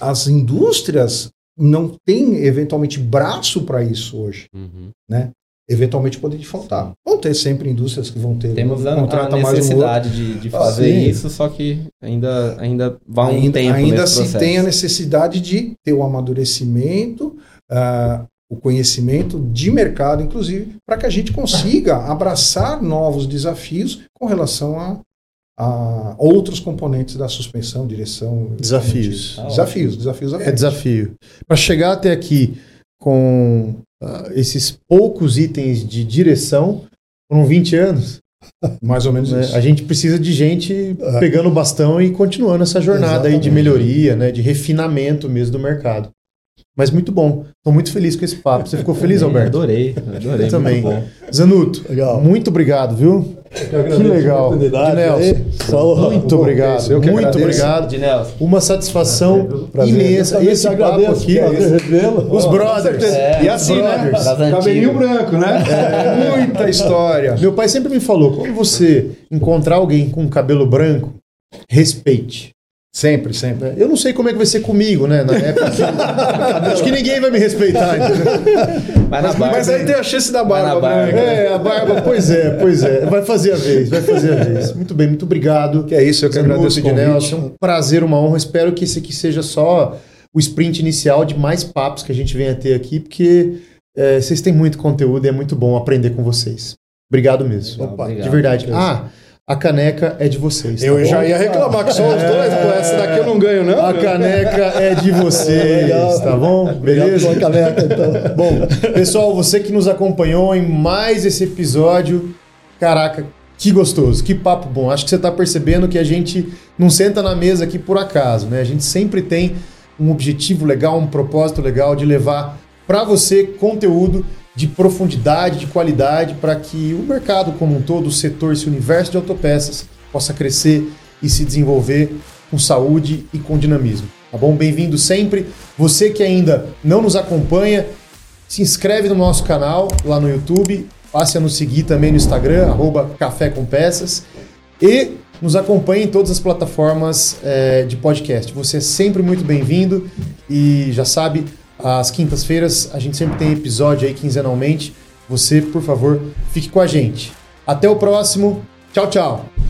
as indústrias não têm eventualmente braço para isso hoje. Uhum. Eventualmente poderia faltar. Vão ter sempre indústrias que vão ter. Temos a, a contrata mais um necessidade de, de Ah, fazer isso, só que ainda, ainda vai um ainda, tempo ainda se processo. tem a necessidade de ter o amadurecimento, ah, o conhecimento de mercado, inclusive, para que a gente consiga abraçar novos desafios com relação a a outros componentes da suspensão, direção. Desafios. Ah, desafios, desafios. É desafio. Para chegar até aqui com uh, esses poucos itens de direção, foram 20 anos. Mais ou menos né? isso. A gente precisa de gente é. pegando o bastão e continuando essa jornada Exatamente. aí de melhoria, né, de refinamento mesmo do mercado. Mas muito bom. Estou muito feliz com esse papo. Você ficou feliz, Alberto? Adorei, adorei. Eu também. Zanuto, legal. muito obrigado, viu? Que legal. De Nelson. Muito obrigado. Eu muito agradeço. obrigado. De Nelson. Uma satisfação imensa. Esse papo aqui. Os brothers. É, e assim, né? Cabelinho branco, né? É. Muita história. Meu pai sempre me falou: quando você encontrar alguém com cabelo branco, respeite. Sempre, sempre. Eu não sei como é que vai ser comigo, né? Na época. Acho que ninguém vai me respeitar. Mas, mas, aí tem a chance da barba, barba. É, a barba, pois é, pois é. Vai fazer a vez, vai fazer a vez. Muito bem, muito obrigado. Que é isso, eu que agradeço o Nelson. É um prazer, uma honra. Espero que esse aqui seja só o sprint inicial de mais papos que a gente venha ter aqui, porque é, vocês têm muito conteúdo e é muito bom aprender com vocês. Obrigado mesmo. Opa, obrigado, de verdade. Ah, a caneca é de vocês. Tá eu bom? já ia reclamar que só os dois, é... essa daqui eu não ganho, não. A caneca é de vocês, tá bom? Beleza? Caneca, então. Bom, pessoal, você que nos acompanhou em mais esse episódio, caraca, que gostoso, que papo bom. Acho que você está percebendo que a gente não senta na mesa aqui por acaso, né? A gente sempre tem um objetivo legal, um propósito legal de levar para você conteúdo de profundidade, de qualidade, para que o mercado como um todo, o setor, esse universo de autopeças possa crescer e se desenvolver com saúde e com dinamismo. Tá bom? Bem-vindo sempre. Você que ainda não nos acompanha, se inscreve no nosso canal lá no YouTube, passe a nos seguir também no Instagram, arroba Café com Peças, e nos acompanhe em todas as plataformas é, de podcast. Você é sempre muito bem-vindo e já sabe, às quintas-feiras a gente sempre tem episódio aí quinzenalmente. Você, por favor, fique com a gente. Até o próximo. Tchau, tchau.